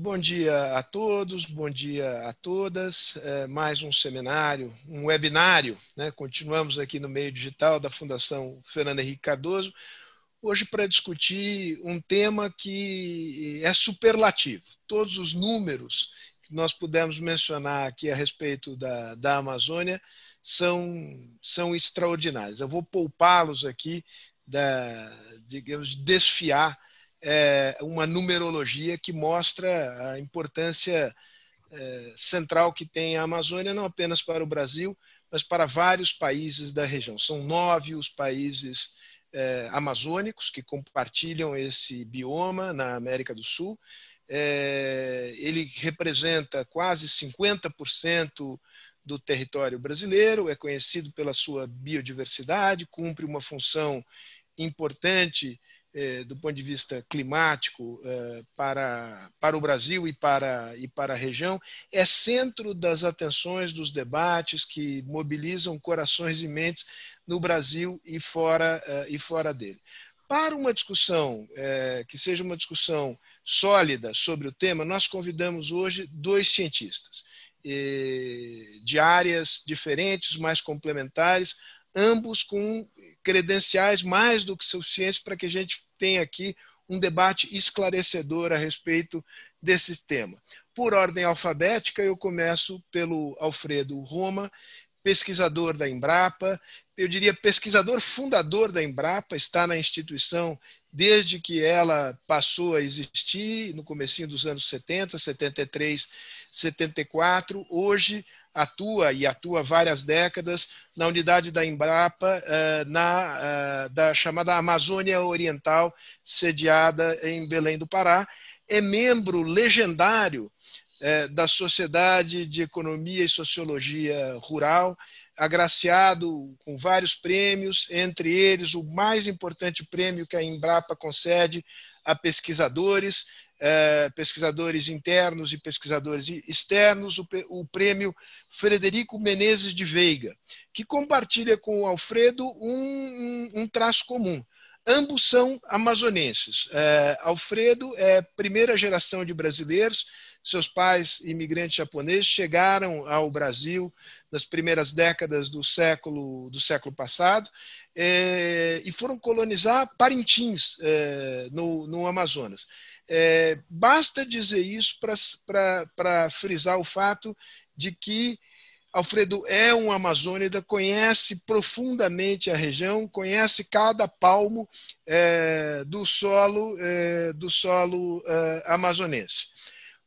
Bom dia a todos, bom dia a todas. É mais um seminário, um webinário. Né? Continuamos aqui no meio digital da Fundação Fernando Henrique Cardoso, hoje para discutir um tema que é superlativo. Todos os números que nós pudemos mencionar aqui a respeito da, da Amazônia são, são extraordinários. Eu vou poupá-los aqui da, digamos, desfiar é, uma numerologia que mostra a importância é, central que tem a Amazônia, não apenas para o Brasil, mas para vários países da região. São nove os países é, amazônicos que compartilham esse bioma na América do Sul. É, ele representa quase 50% do território brasileiro, é conhecido pela sua biodiversidade, cumpre uma função importante do ponto de vista climático é, para, para o Brasil e para, e para a região, é centro das atenções dos debates que mobilizam corações e mentes no Brasil e fora, é, e fora dele. Para uma discussão que seja uma discussão sólida sobre o tema, nós convidamos hoje dois cientistas de áreas diferentes, mais complementares, ambos com credenciais mais do que suficientes para que a gente tenha aqui um debate esclarecedor a respeito desse tema. Por ordem alfabética, eu começo pelo Alfredo Roma, pesquisador da Embrapa, eu diria pesquisador fundador da Embrapa, está na instituição desde que ela passou a existir, no comecinho dos anos 70, 73, 74. Hoje atua e atua várias décadas na unidade da Embrapa, eh, na eh, da chamada Amazônia Oriental, sediada em Belém do Pará. É membro legendário eh, da Sociedade de Economia e Sociologia Rural, agraciado com vários prêmios, entre eles o mais importante prêmio que a Embrapa concede a pesquisadores, pesquisadores internos e pesquisadores externos, o, prêmio Frederico Menezes de Veiga, que compartilha com o Alfredo um, um, um traço comum. Ambos são amazonenses. É, Alfredo é primeira geração de brasileiros, seus pais, imigrantes japoneses, chegaram ao Brasil nas primeiras décadas do século, do século passado é, e foram colonizar Parintins, é, no, no Amazonas. É, basta dizer isso para frisar o fato de que Alfredo é um amazônida, conhece profundamente a região, conhece cada palmo é, do solo é, do solo é, amazonense.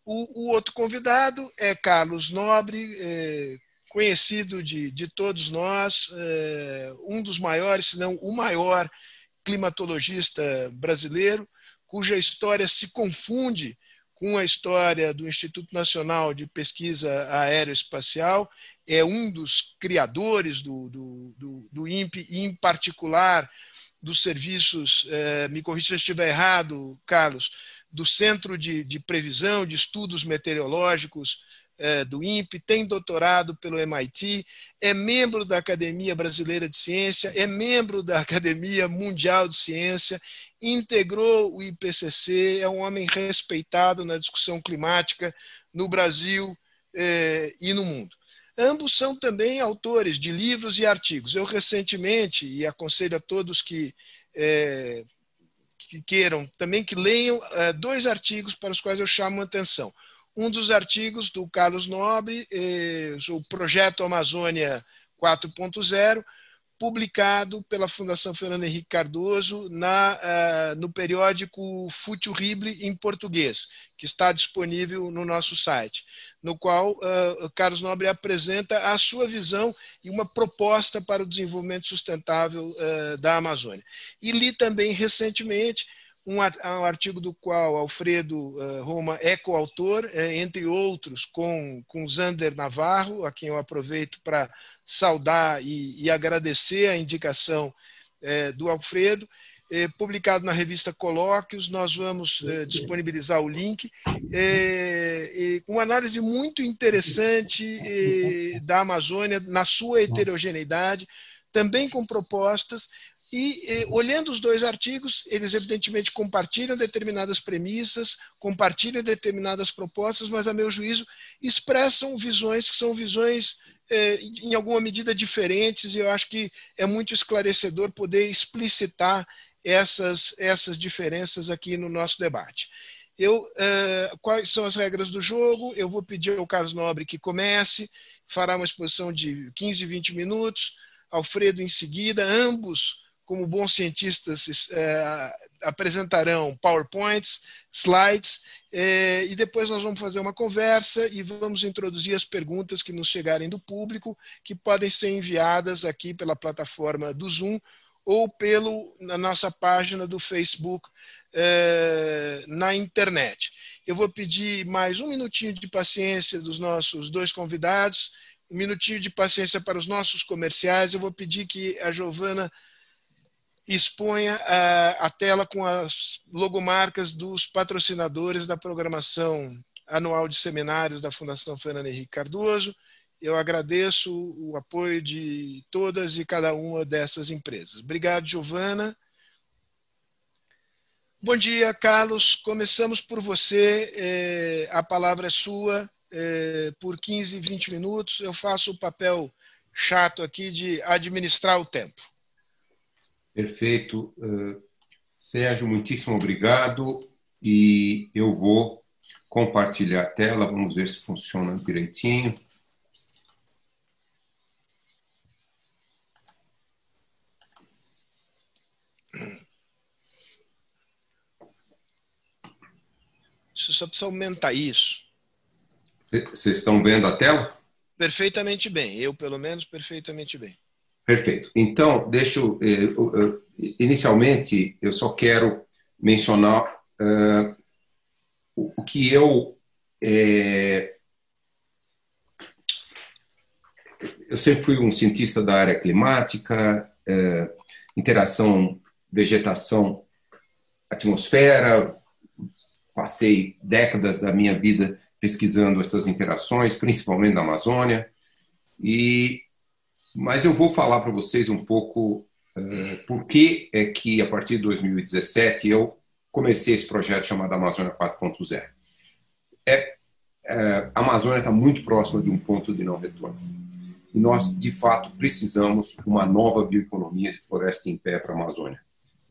O, o, outro convidado é Carlos Nobre, é, conhecido de, de todos nós, é, um dos maiores, se não o maior climatologista brasileiro, cuja história se confunde com a história do Instituto Nacional de Pesquisa Aeroespacial, é um dos criadores do, do, do, do INPE, em particular, dos serviços, eh, me corrija se eu estiver errado, Carlos, do Centro de, de Previsão de Estudos Meteorológicos eh, do INPE, tem doutorado pelo MIT, é membro da Academia Brasileira de Ciência, é membro da Academia Mundial de Ciência integrou o IPCC, é um homem respeitado na discussão climática no Brasil eh, e no mundo. Ambos são também autores de livros e artigos. Eu recentemente, e aconselho a todos que, eh, que queiram também que leiam eh, dois artigos para os quais eu chamo a atenção. Um dos artigos do Carlos Nobre, o Projeto Amazônia 4.0, publicado pela Fundação Fernando Henrique Cardoso na, uh, no periódico Futurible em português, que está disponível no nosso site, no qual uh, Carlos Nobre apresenta a sua visão e uma proposta para o desenvolvimento sustentável uh, da Amazônia. E li também recentemente um, artigo do qual Alfredo uh, Roma é coautor, é, entre outros, com, com Zander Navarro, a quem eu aproveito para saudar e, e, agradecer a indicação é, do Alfredo, publicado na revista Colóquios, nós vamos disponibilizar o link, uma análise muito interessante da Amazônia na sua heterogeneidade, também com propostas E, olhando os dois artigos, eles evidentemente compartilham determinadas premissas, compartilham determinadas propostas, mas, a meu juízo, expressam visões que são visões, eh, em alguma medida, diferentes, e eu acho que é muito esclarecedor poder explicitar essas, essas diferenças aqui no nosso debate. Eu, eh, quais são as regras do jogo? Eu vou pedir ao Carlos Nobre que comece, fará uma exposição de 15, 20 minutos, Alfredo em seguida, ambos como bons cientistas, é, apresentarão PowerPoints, slides, é, e depois nós vamos fazer uma conversa e vamos introduzir as perguntas que nos chegarem do público, que podem ser enviadas aqui pela plataforma do Zoom ou pelo, na nossa página do Facebook é, na internet. Eu vou pedir mais um minutinho de paciência dos nossos dois convidados, um minutinho de paciência para os nossos comerciais. Eu vou pedir que a Giovana exponha a, a tela com as logomarcas dos patrocinadores da programação anual de seminários da Fundação Fernando Henrique Cardoso. Eu agradeço o apoio de todas e cada uma dessas empresas. Obrigado, Giovana. Bom dia, Carlos. Começamos por você. É, a palavra é sua. É, por 15, 20 minutos. Eu faço o papel chato aqui de administrar o tempo. Perfeito. Uh, Sérgio, muitíssimo obrigado. E eu vou compartilhar a tela, vamos ver se funciona direitinho. Você só precisa aumentar isso. Vocês estão vendo a tela? Perfeitamente bem. Eu, pelo menos, perfeitamente bem. Perfeito. Então, deixa eu, eh, inicialmente, eu só quero mencionar uh, o que eu é, eu sempre fui um cientista da área climática, é, interação vegetação atmosfera, passei décadas da minha vida pesquisando essas interações, principalmente na Amazônia, e mas eu vou falar para vocês um pouco uh, por que é que, a partir de 2017, eu comecei esse projeto chamado Amazônia 4.0. É, é, a Amazônia está muito próxima de um ponto de não retorno. E nós, de fato, precisamos de uma nova bioeconomia de floresta em pé para a Amazônia.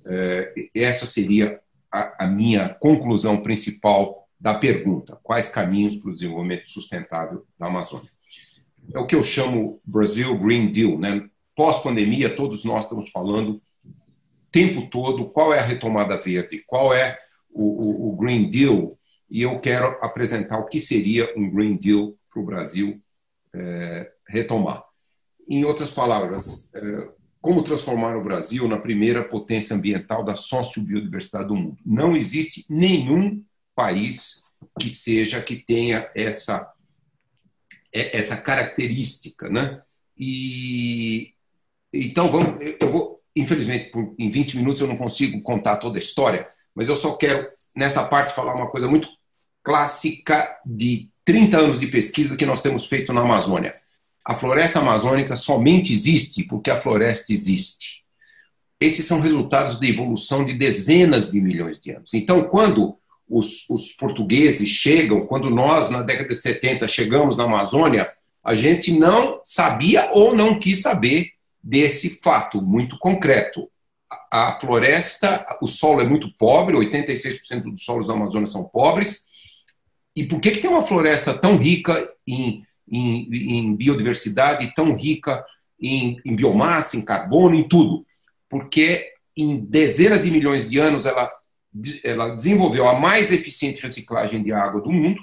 É, essa seria a, a minha conclusão principal da pergunta: quais caminhos para o desenvolvimento sustentável da Amazônia? É o que eu chamo Brasil Green Deal. Né? Pós-pandemia, todos nós estamos falando tempo todo qual é a retomada verde, qual é o, o, o Green Deal, e eu quero apresentar o que seria um Green Deal para o Brasil é, retomar. Em outras palavras, é, como transformar o Brasil na primeira potência ambiental da sociobiodiversidade do mundo. Não existe nenhum país que seja que tenha essa essa característica, né? E então vamos, eu vou, infelizmente, por, em 20 minutos eu não consigo contar toda a história, mas eu só quero nessa parte falar uma coisa muito clássica de 30 anos de pesquisa que nós temos feito na Amazônia. A floresta amazônica somente existe porque a floresta existe. Esses são resultados da evolução de dezenas de milhões de anos. Então, quando os, os, portugueses chegam, quando nós, na década de 70, chegamos na Amazônia, a gente não sabia ou não quis saber desse fato muito concreto. A floresta, o solo é muito pobre, 86% dos solos da Amazônia são pobres. E por que, que tem uma floresta tão rica em, em, em biodiversidade, tão rica em, em biomassa, em carbono, em tudo? Porque em dezenas de milhões de anos ela ela desenvolveu a mais eficiente reciclagem de água do mundo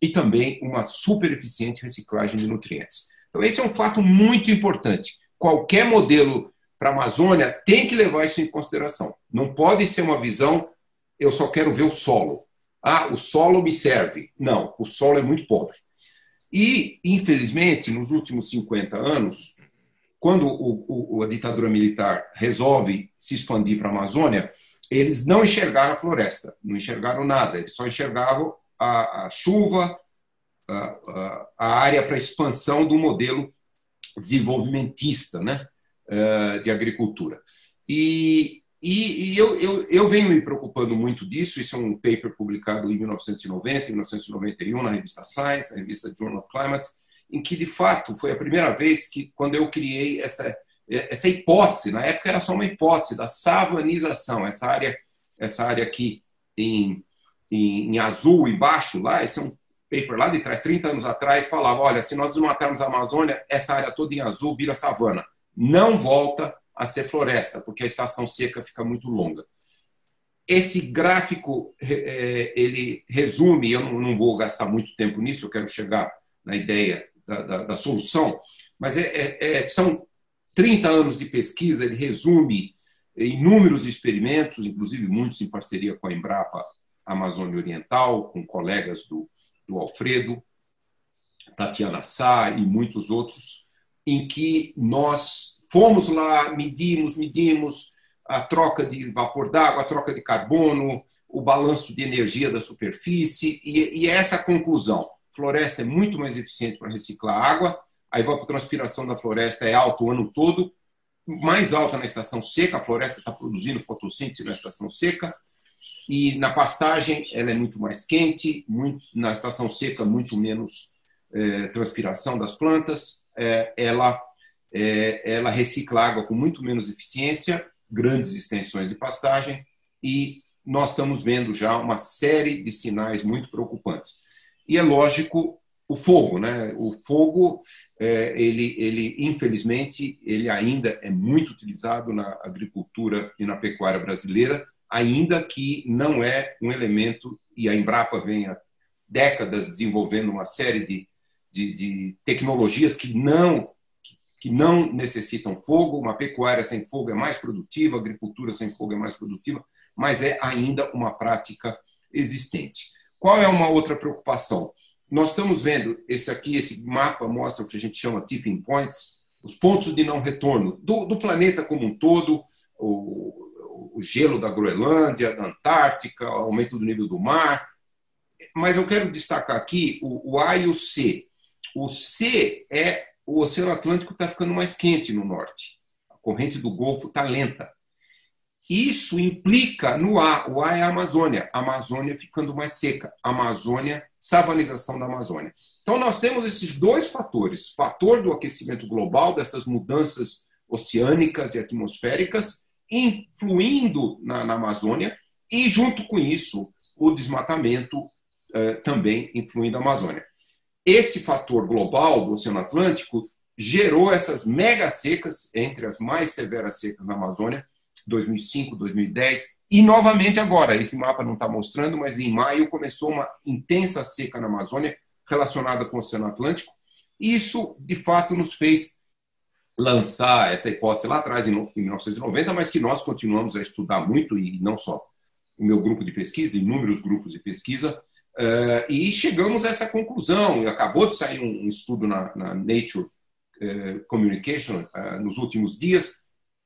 e também uma super eficiente reciclagem de nutrientes. Então, esse é um fato muito importante. Qualquer modelo para a Amazônia tem que levar isso em consideração. Não pode ser uma visão, eu só quero ver o solo. Ah, o solo me serve. Não, o solo é muito pobre. E, infelizmente, nos últimos 50 anos, quando o, o, a ditadura militar resolve se expandir para a Amazônia, eles não enxergaram a floresta, não enxergaram nada, eles só enxergavam a, a chuva, a, a área para expansão do modelo desenvolvimentista né, eh, de agricultura. E, e, e eu, eu, eu, venho me preocupando muito disso. Isso é um paper publicado em 1990, 1991, na revista Science, na revista Journal of Climate, em que, de fato, foi a primeira vez que, quando eu criei essa, essa hipótese, na época era só uma hipótese, da savanização, essa área, essa área aqui em, em, em azul embaixo, lá, esse é um paper lá de trás, 30 anos atrás, falava: olha, se nós desmatarmos a Amazônia, essa área toda em azul vira savana. Não volta a ser floresta, porque a estação seca fica muito longa. Esse gráfico, é, ele resume, eu não vou gastar muito tempo nisso, eu quero chegar na ideia da, da, da solução, mas é, é, é são 30 anos de pesquisa, ele resume inúmeros experimentos, inclusive muitos em parceria com a Embrapa Amazônia Oriental, com colegas do, do Alfredo, Tatiana Sá e muitos outros, em que nós fomos lá, medimos, medimos a troca de vapor d'água, a troca de carbono, o balanço de energia da superfície, e, e essa a conclusão. Floresta é muito mais eficiente para reciclar água, a evapotranspiração da floresta é alta o ano todo, mais alta na estação seca, a floresta está produzindo fotossíntese na estação seca, e na pastagem ela é muito mais quente, muito, na estação seca muito menos é, transpiração das plantas, é, ela, é, ela recicla água com muito menos eficiência, grandes extensões de pastagem, e nós estamos vendo já uma série de sinais muito preocupantes. E é lógico o fogo, né? O fogo, é, ele, ele infelizmente, ele ainda é muito utilizado na agricultura e na pecuária brasileira ainda que não é um elemento, e a Embrapa vem há décadas desenvolvendo uma série de, de, de tecnologias que não, que não necessitam fogo, uma pecuária sem fogo é mais produtiva, agricultura sem fogo é mais produtiva, mas é ainda uma prática existente. Qual é uma outra preocupação? Nós estamos vendo esse aqui, esse mapa mostra o que a gente chama tipping points, os pontos de não retorno do, do planeta como um todo, o, o gelo da Groenlândia, da Antártica, o aumento do nível do mar. Mas eu quero destacar aqui o, o A e o C. O C é o Oceano Atlântico está ficando mais quente no norte. A corrente do Golfo está lenta. Isso implica no A. O A é a Amazônia. A Amazônia ficando mais seca. A Amazônia, savanização da Amazônia. Então, nós temos esses dois fatores: fator do aquecimento global, dessas mudanças oceânicas e atmosféricas, influindo na, na Amazônia e, junto com isso, o desmatamento eh, também influindo a Amazônia. Esse fator global do Oceano Atlântico gerou essas mega secas, entre as mais severas secas na Amazônia, 2005, 2010, e novamente agora. Esse mapa não está mostrando, mas em maio começou uma intensa seca na Amazônia relacionada com o Oceano Atlântico. Isso, de fato, nos fez lançar essa hipótese lá atrás, em 1990, mas que nós continuamos a estudar muito, e não só o meu grupo de pesquisa, inúmeros grupos de pesquisa, eh, e chegamos a essa conclusão. Acabou de sair um estudo na, na Nature eh, Communication eh, nos últimos dias,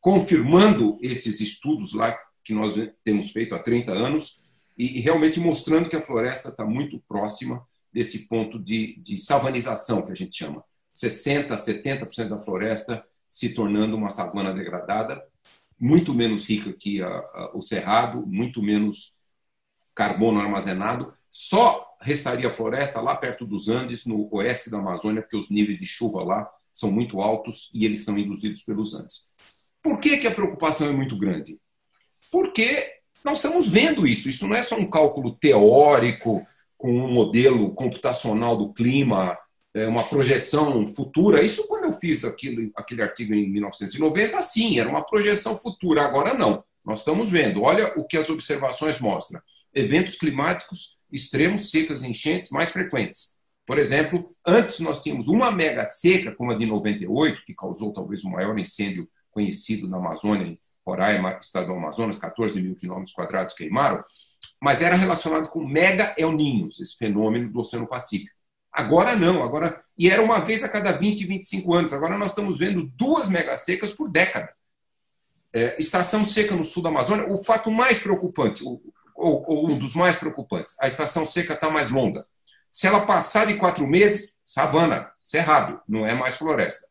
confirmando esses estudos lá que nós temos feito há 30 anos e realmente mostrando que a floresta está muito próxima desse ponto de, de savanização, que a gente chama. 60%, 70% da floresta se tornando uma savana degradada, muito menos rica que a, a, o cerrado, muito menos carbono armazenado. Só restaria floresta lá perto dos Andes, no oeste da Amazônia, porque os níveis de chuva lá são muito altos e eles são induzidos pelos Andes. Por que, que a preocupação é muito grande? Porque nós estamos vendo isso. Isso não é só um cálculo teórico com um modelo computacional do clima é, uma projeção futura. Isso quando eu fiz aquilo, aquele artigo em 1990, sim, era uma projeção futura. Agora não. Nós estamos vendo. Olha o que as observações mostram. Eventos climáticos extremos, secas, enchentes mais frequentes. Por exemplo, antes nós tínhamos uma mega seca, como a de 98, que causou talvez o maior incêndio conhecido na Amazônia, em Roraima, estado do Amazonas, 14 mil quilômetros quadrados queimaram, mas era relacionado com mega El Ninhos, esse fenômeno do Oceano Pacífico. Agora não, agora e era uma vez a cada 20, 25 anos. Agora nós estamos vendo duas mega secas por década. É, estação seca no sul da Amazônia, o fato mais preocupante, ou, ou, um dos mais preocupantes, a estação seca está mais longa. Se ela passar de quatro meses, savana, cerrado, não é mais floresta.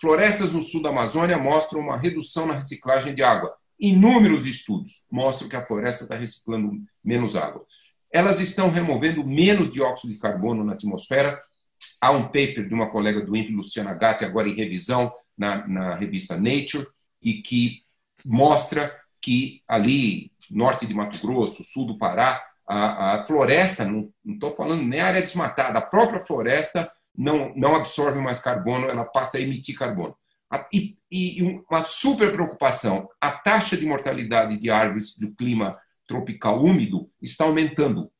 Florestas no sul da Amazônia mostram uma redução na reciclagem de água. Inúmeros estudos mostram que a floresta está reciclando menos água. Elas estão removendo menos dióxido de carbono na atmosfera. Há um paper de uma colega do INPE, Luciana Gatti, agora em revisão na, na revista Nature, e que mostra que ali, norte de Mato Grosso, sul do Pará, a, a floresta, não estou falando nem área desmatada, a própria floresta não, não absorve mais carbono, ela passa a emitir carbono. E, e uma super preocupação: a taxa de mortalidade de árvores do clima tropical úmido está aumentando.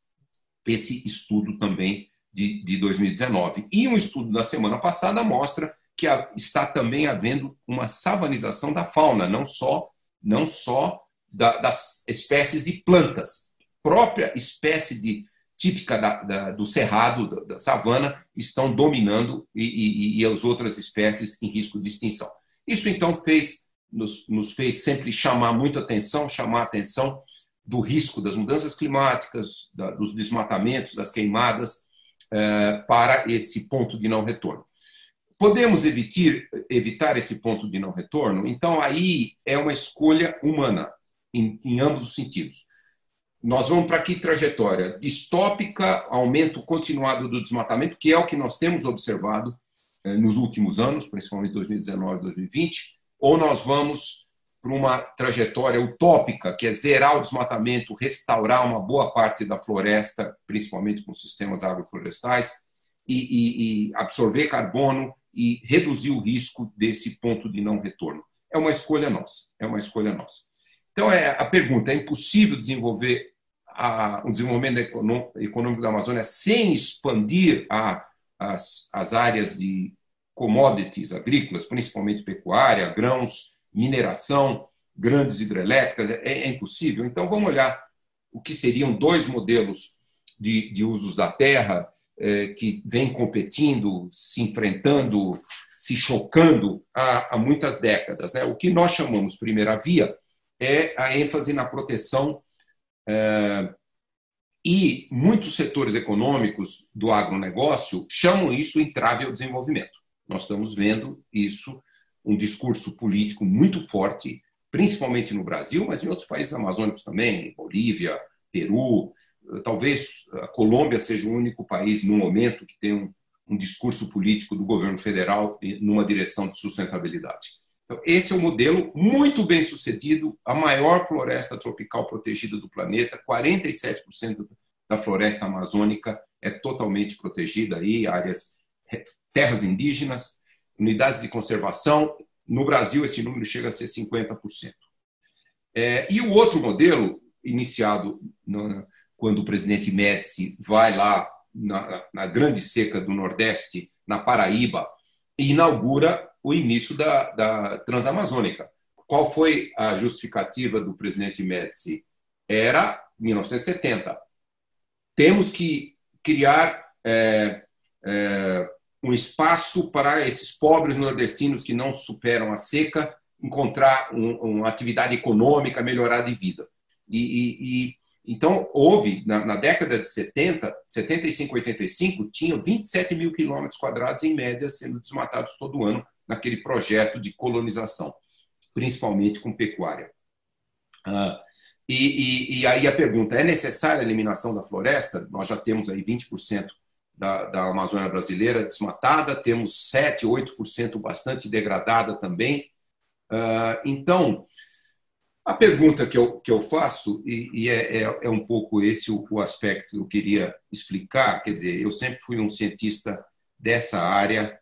Esse estudo também de, de 2019. E um estudo da semana passada mostra que está também havendo uma savanização da fauna, não só, não só da, das espécies de plantas. Própria espécie de típica da, da, do cerrado, da, da, savana, estão dominando e, e, e, as outras espécies em risco de extinção. Isso, então, fez, nos, nos fez sempre chamar muito atenção, chamar a atenção do risco das mudanças climáticas, da, dos desmatamentos, das queimadas, eh, para esse ponto de não retorno. Podemos evitar, evitar esse ponto de não retorno? Então, aí é uma escolha humana, em, em ambos os sentidos nós vamos para que trajetória? Distópica, aumento continuado do desmatamento, que é o que nós temos observado eh, nos últimos anos, principalmente 2019 2020, ou nós vamos para uma trajetória utópica, que é zerar o desmatamento, restaurar uma boa parte da floresta, principalmente com sistemas agroflorestais, e, e, e absorver carbono e reduzir o risco desse ponto de não retorno. É uma escolha nossa, é uma escolha nossa. Então, é, a pergunta: é impossível desenvolver o desenvolvimento econômico da Amazônia sem expandir a, as, as áreas de commodities agrícolas, principalmente pecuária, grãos, mineração, grandes hidrelétricas? É, é impossível. Então, vamos olhar o que seriam dois modelos de, de usos da terra é, que vêm competindo, se enfrentando, se chocando há, há muitas décadas. Né? O que nós chamamos primeira via é a ênfase na proteção é, e muitos setores econômicos do agronegócio chamam isso entrave ao desenvolvimento. Nós estamos vendo isso, um discurso político muito forte, principalmente no Brasil, mas em outros países amazônicos também, Bolívia, Peru. Talvez a Colômbia seja o único país, no momento, que tem um, um discurso político do governo federal numa direção de sustentabilidade. Então, esse é um modelo muito bem sucedido, a maior floresta tropical protegida do planeta, 47% da floresta amazônica é totalmente protegida aí, áreas terras indígenas, unidades de conservação. No Brasil, esse número chega a ser 50%. É, e o outro modelo, iniciado no, quando o presidente Médici vai lá na, na grande seca do Nordeste, na Paraíba, e inaugura o início da, da Transamazônica. Qual foi a justificativa do presidente Médici? Era 1970. Temos que criar é, é, um espaço para esses pobres nordestinos que não superam a seca encontrar um, uma atividade econômica, melhorar de vida. E, e, e então, houve, na, na, década de 70, 75, 85, tinham 27 mil quilômetros quadrados, em média, sendo desmatados todo ano naquele projeto de colonização, principalmente com pecuária. Ah, e, e, e, aí a pergunta: é necessária a eliminação da floresta? Nós já temos aí 20% da, da Amazônia brasileira desmatada, temos 7, 8% bastante degradada também. Ah, então, a pergunta que eu, que eu faço, e, e é, é, é, um pouco esse o, o aspecto que eu queria explicar, quer dizer, eu sempre fui um cientista dessa área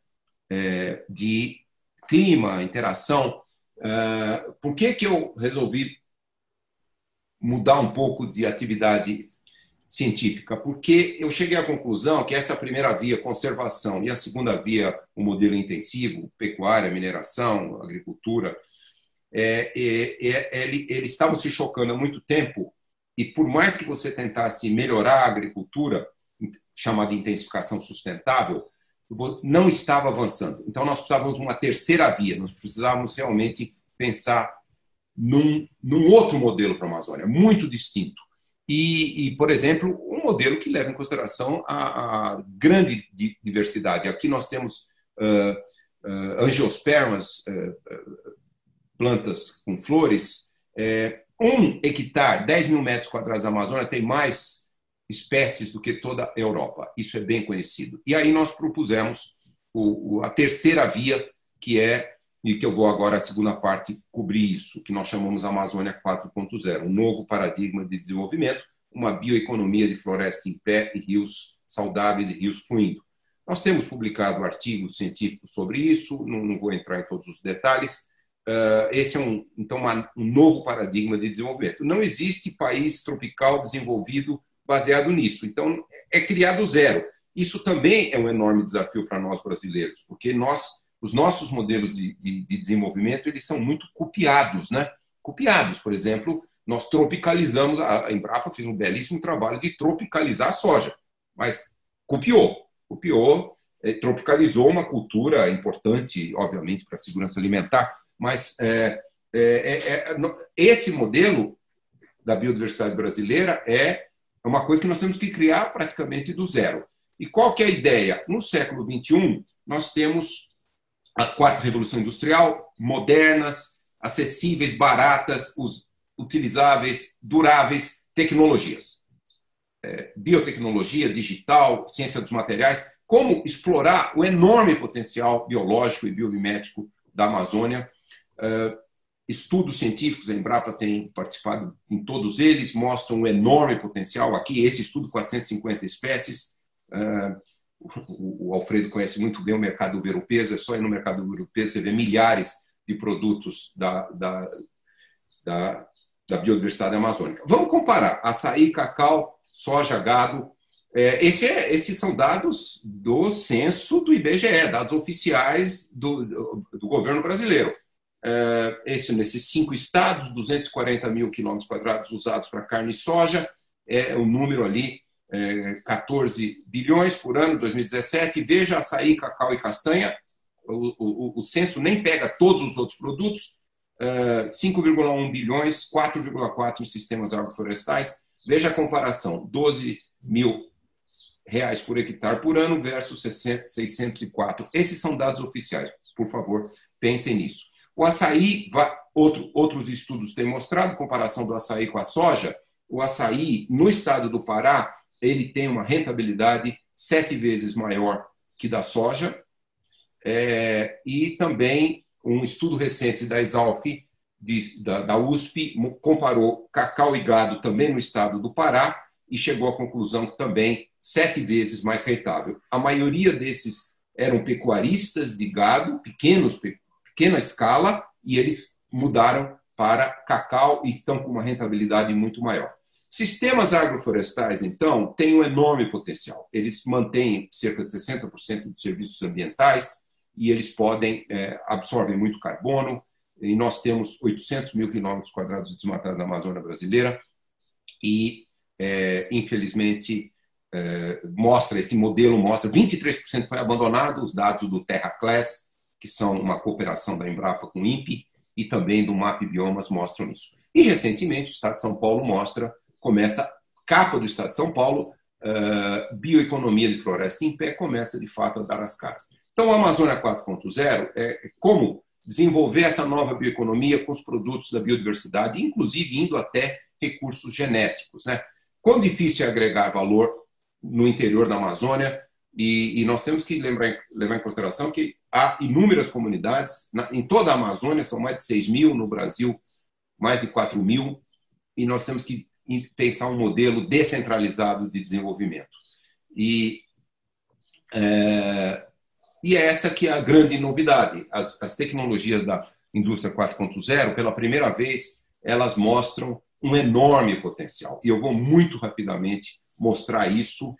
é, de clima, interação. É, por que, que eu resolvi mudar um pouco de atividade científica? Porque eu cheguei à conclusão que essa primeira via, conservação, e a segunda via, o modelo intensivo, pecuária, mineração, agricultura, é, é, é, ele, eles estavam se chocando há muito tempo, e por mais que você tentasse melhorar a agricultura, chamada intensificação sustentável, não estava avançando. Então, nós precisávamos de uma terceira via, nós precisávamos realmente pensar num, num outro modelo para a Amazônia, muito distinto. E, e, por exemplo, um modelo que leva em consideração a, a grande diversidade. Aqui nós temos uh, uh, angiospermas, uh, plantas com flores, É, um hectare, 10 mil metros quadrados da Amazônia, tem mais espécies do que toda a Europa. Isso é bem conhecido. E aí nós propusemos o, o, a terceira via, que é, e que eu vou agora, a segunda parte, cobrir isso, que nós chamamos Amazônia 4.0, um novo paradigma de desenvolvimento, uma bioeconomia de floresta em pé e rios saudáveis e rios fluindo. Nós temos publicado artigos científicos sobre isso, não, não vou entrar em todos os detalhes. Uh, esse é um, então um novo paradigma de desenvolvimento. Não existe país tropical desenvolvido baseado nisso. Então, é criado zero. Isso também é um enorme desafio para nós brasileiros, porque nós, os nossos modelos de, de, de desenvolvimento eles são muito copiados, né? Copiados, por exemplo, nós tropicalizamos, a Embrapa fez um belíssimo trabalho de tropicalizar a soja, mas copiou, copiou, é, tropicalizou uma cultura importante, obviamente, para a segurança alimentar, mas é, é, esse modelo da biodiversidade brasileira é uma coisa que nós temos que criar praticamente do zero. E qual que é a ideia? No século XXI, nós temos a quarta revolução industrial, modernas, acessíveis, baratas, utilizáveis, duráveis tecnologias. É, biotecnologia, digital, ciência dos materiais, como explorar o enorme potencial biológico e biomimético da Amazônia. É, estudos científicos, a Embrapa tem participado em todos eles, mostram um enorme potencial. Aqui, esse estudo, 450 espécies, Uh, o Alfredo conhece muito bem o mercado europeu, é só ir no mercado europeu você vê milhares de produtos da, da, da, da biodiversidade amazônica. Vamos comparar açaí, cacau, soja, gado. É, esse é, esses são dados do censo do IBGE, dados oficiais do, do governo brasileiro. É, esse, nesses cinco estados, 240 mil quilômetros quadrados usados para carne e soja, é o número ali 14 é, bilhões por ano, 2017. Veja açaí, cacau e castanha. O, o, o censo nem pega todos os outros produtos. 5,1 é, bilhões, 4,4 em sistemas agroflorestais. Veja a comparação: 12 mil reais por hectare por ano versus 604. Esses são dados oficiais. Por favor, pensem nisso. O açaí, outro, outros estudos têm mostrado, comparação do açaí com a soja, o açaí no estado do Pará ele tem uma rentabilidade sete vezes maior que da soja. É, e também um estudo recente da Exalc, de, da, da USP, comparou cacau e gado também no estado do Pará e chegou à conclusão que também sete vezes mais rentável. A maioria desses eram pecuaristas de gado, pequenos, pequena escala, e eles mudaram para cacau e estão com uma rentabilidade muito maior. Sistemas agroflorestais, então, têm um enorme potencial. Eles mantêm cerca de 60% dos serviços ambientais e eles podem é, absorvem muito carbono. E nós temos 800 mil quilômetros quadrados desmatados na Amazônia brasileira e, é, infelizmente, é, mostra esse modelo mostra 23% foi abandonado. Os dados do Terra Class, que são uma cooperação da Embrapa com o INPE e também do MAP Biomas mostram isso. E recentemente o Estado de São Paulo mostra começa, capa do Estado de São Paulo, uh, bioeconomia de floresta em pé, começa de fato a dar as caras. Então, a Amazônia 4.0 é como desenvolver essa nova bioeconomia com os produtos da biodiversidade, inclusive indo até recursos genéticos. Né? Quão difícil é agregar valor no interior da Amazônia, e, e nós temos que lembrar, levar em consideração que há inúmeras comunidades, na, em toda a Amazônia, são mais de 6 mil, no Brasil, mais de 4 mil, e nós temos que pensar um modelo descentralizado de desenvolvimento. E é, e é essa que é a grande novidade. As, as tecnologias da indústria 4.0, pela primeira vez, elas mostram um enorme potencial. E eu vou muito rapidamente mostrar isso,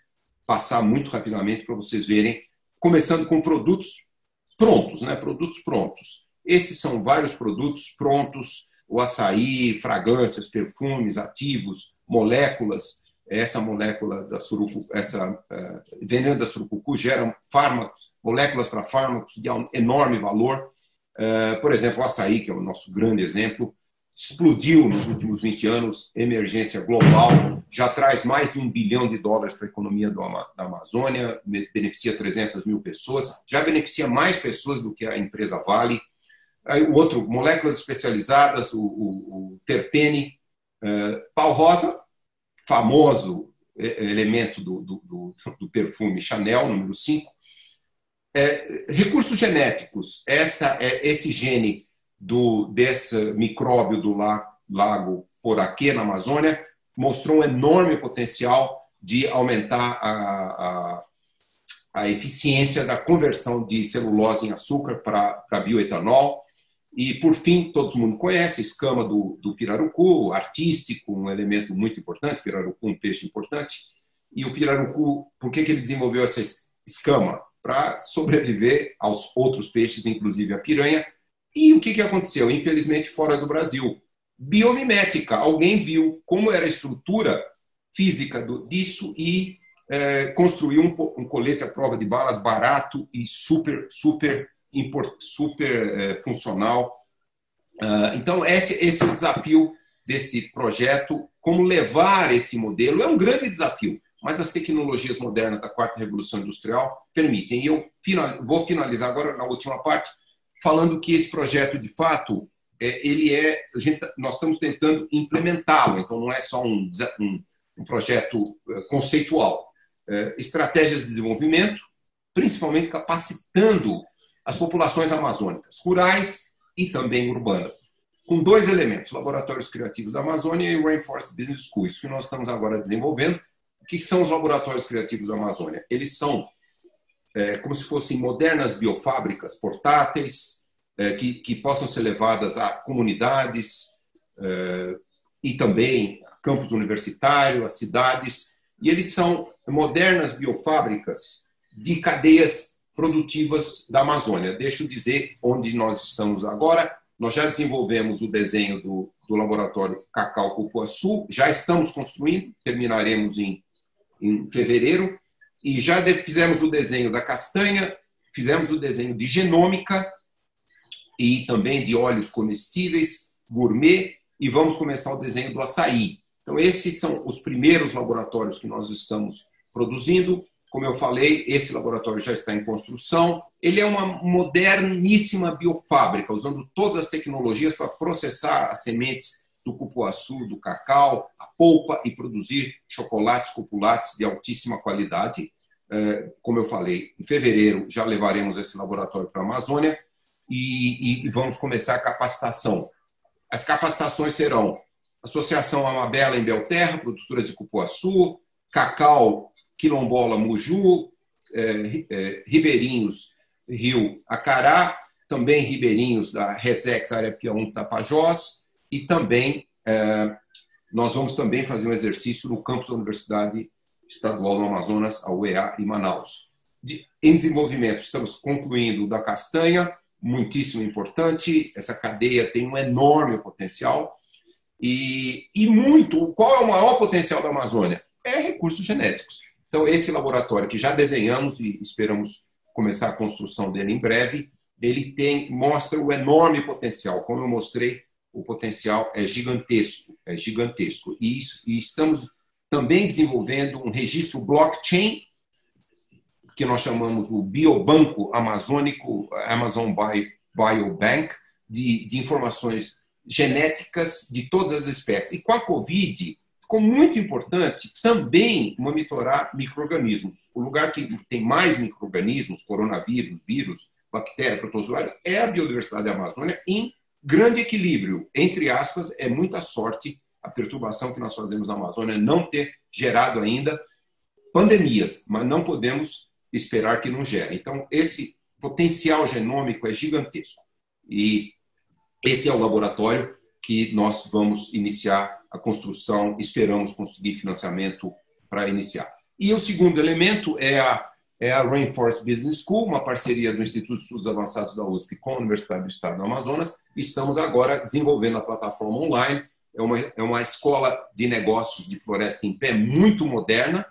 passar muito rapidamente para vocês verem, começando com produtos prontos, né? Produtos prontos. Esses são vários produtos prontos o açaí, fragrâncias, perfumes, ativos, moléculas. Essa molécula da surucu, essa uh, veneno da surucucu gera fármacos, moléculas para fármacos de enorme valor. Uh, por exemplo, o açaí, que é o nosso grande exemplo, explodiu nos últimos 20 anos, emergência global, já traz mais de um bilhão de dólares para a economia do, da Amazônia, beneficia 300 mil pessoas, já beneficia mais pessoas do que a empresa Vale. O outro, moléculas especializadas, o, o, o terpene, uh, pau rosa, famoso elemento do, do, do, perfume Chanel, número 5. É, recursos genéticos, essa, é, esse gene do, desse micróbio do lago Poraquê, na Amazônia, mostrou um enorme potencial de aumentar a, a, a eficiência da conversão de celulose em açúcar para bioetanol. E, por fim, todo mundo conhece a escama do, do pirarucu, artístico, um elemento muito importante, pirarucu um peixe importante. E o pirarucu, por que, que ele desenvolveu essa escama? Para sobreviver aos outros peixes, inclusive a piranha. E o que, que aconteceu? Infelizmente, fora do Brasil. Biomimética. Alguém viu como era a estrutura física do, disso e é, construiu um, um, colete à prova de balas barato e super, super, super é, funcional. Uh, então, esse, esse é o desafio desse projeto. Como levar esse modelo é um grande desafio mas as tecnologias modernas da quarta revolução industrial permitem. E eu final, vou finalizar agora na última parte falando que esse projeto de fato ele é gente, nós estamos tentando implementá-lo. Então não é só um, um, um projeto é, conceitual. É, estratégias de desenvolvimento, principalmente capacitando as populações amazônicas, rurais e também urbanas, com dois elementos: laboratórios criativos da Amazônia e o Rainforest Business School. Isso que nós estamos agora desenvolvendo que são os laboratórios criativos da Amazônia? Eles são é, como se fossem modernas biofábricas portáteis é, que, que possam ser levadas a comunidades é, e também a campos universitários, a cidades. E eles são modernas biofábricas de cadeias produtivas da Amazônia. Deixa eu dizer onde nós estamos agora. Nós já desenvolvemos o desenho do, do laboratório Cacau Cupuaçu, já estamos construindo, terminaremos em em fevereiro, e já fizemos o desenho da castanha, fizemos o desenho de genômica e também de óleos comestíveis, gourmet, e vamos começar o desenho do açaí. Então, esses são os primeiros laboratórios que nós estamos produzindo. Como eu falei, esse laboratório já está em construção. Ele é uma moderníssima biofábrica, usando todas as tecnologias para processar as sementes do cupuaçu, do cacau, a polpa e produzir chocolates, cupulates de altíssima qualidade. É, como eu falei, em fevereiro já levaremos esse laboratório para a Amazônia e, e vamos começar a capacitação. As capacitações serão Associação Amabela em Belterra, produtoras de cupuaçu, Cacau Quilombola Muju, é, Ribeirinhos Rio Acará, também Ribeirinhos da Resex Área Piauí Tapajós, e também é, nós vamos também fazer um exercício no campus da Universidade Estadual do Amazonas, a UEA, em Manaus. De, em desenvolvimento, estamos concluindo da castanha, muitíssimo importante, essa cadeia tem um enorme potencial. E, e muito, qual é o maior potencial da Amazônia? É recursos genéticos. Então, esse laboratório que já desenhamos e esperamos começar a construção dele em breve, ele tem mostra o enorme potencial, como eu mostrei o potencial é gigantesco, é gigantesco. E, e estamos também desenvolvendo um registro blockchain que nós chamamos o Biobanco Amazônico, Amazon Biobank, de, de informações genéticas de todas as espécies. E com a Covid, ficou muito importante também monitorar micro-organismos. O lugar que tem mais micro-organismos, coronavírus, vírus, bactéria, protozoários, é a biodiversidade da Amazônia em grande equilíbrio, entre aspas, é muita sorte a perturbação que nós fazemos na Amazônia não ter gerado ainda pandemias, mas não podemos esperar que não gere. Então, esse potencial genômico é gigantesco. E esse é o laboratório que nós vamos iniciar a construção, esperamos conseguir financiamento para iniciar. E o segundo elemento é a é a Rainforest Business School, uma parceria do Instituto de Estudos Avançados da USP com a Universidade do Estado do Amazonas. Estamos agora desenvolvendo a plataforma online. É uma, é uma escola de negócios de floresta em pé muito moderna,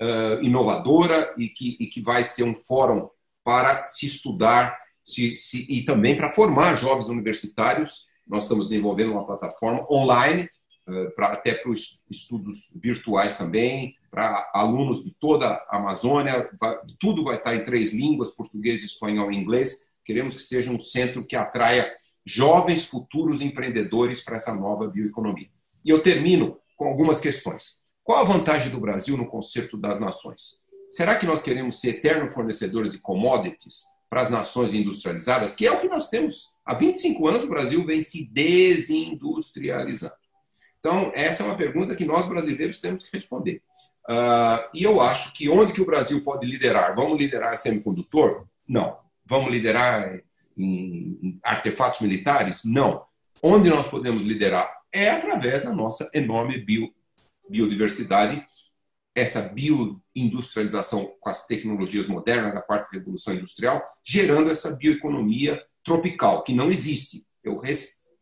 uh, inovadora e que, e que vai ser um fórum para se estudar se, se, e também para formar jovens universitários. Nós estamos desenvolvendo uma plataforma online, uh, pra, até para os estudos virtuais também, para alunos de toda a Amazônia. Vai, tudo vai estar em três línguas: português, espanhol e inglês. Queremos que seja um centro que atraia jovens futuros empreendedores para essa nova bioeconomia. E eu termino com algumas questões. Qual a vantagem do Brasil no concerto das nações? Será que nós queremos ser eternos fornecedores de commodities para as nações industrializadas, que é o que nós temos? Há 25 anos o Brasil vem se desindustrializando. Então, essa é uma pergunta que nós brasileiros temos que responder. Uh, e eu acho que onde que o Brasil pode liderar? Vamos liderar semicondutor? Não. Vamos liderar em artefatos militares? Não. Onde nós podemos liderar? É através da nossa enorme bio, biodiversidade, essa bioindustrialização com as tecnologias modernas, a quarta revolução industrial, gerando essa bioeconomia tropical, que não existe. Eu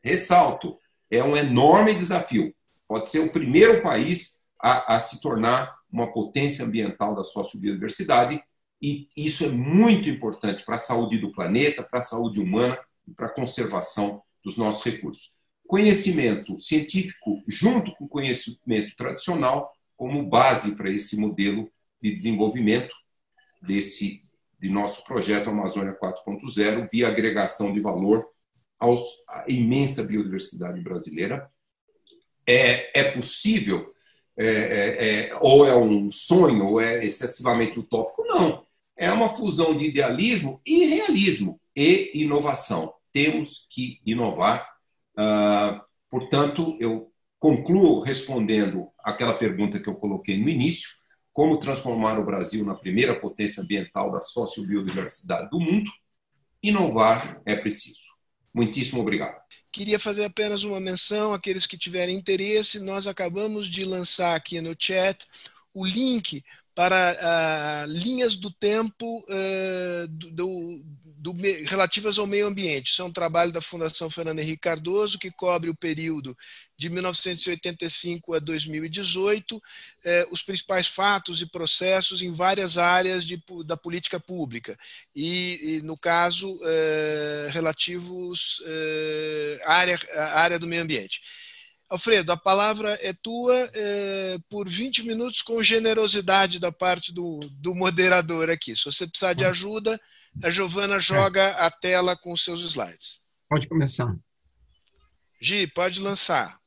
ressalto, é um enorme desafio. Pode ser o primeiro país a, a se tornar uma potência ambiental da sociobiodiversidade, e isso é muito importante para a saúde do planeta, para a saúde humana e para a conservação dos nossos recursos. Conhecimento científico, junto com conhecimento tradicional, como base para esse modelo de desenvolvimento desse de nosso projeto Amazônia 4.0, via agregação de valor aos, à imensa biodiversidade brasileira. É, é possível, é, é, é, ou é um sonho, ou é excessivamente utópico? Não. É uma fusão de idealismo e realismo e inovação. Temos que inovar. Ah, portanto, eu concluo respondendo aquela pergunta que eu coloquei no início: como transformar o Brasil na primeira potência ambiental da sociobiodiversidade do mundo? Inovar é preciso. Muitíssimo obrigado. Queria fazer apenas uma menção àqueles que tiverem interesse. Nós acabamos de lançar aqui no chat o link para uh, linhas do tempo uh, do, do, do, relativas ao meio ambiente. Isso é um trabalho da Fundação Fernando Henrique Cardoso, que cobre o período de 1985 a 2018, uh, eh, os principais fatos e processos em várias áreas de, da política pública, e, e no caso, relativos à área, à área do meio ambiente. Alfredo, a palavra é tua é, por 20 minutos com generosidade da parte do, do moderador aqui. Se você precisar de ajuda, a Giovana joga a tela com os seus slides. Pode começar. Gi, pode lançar.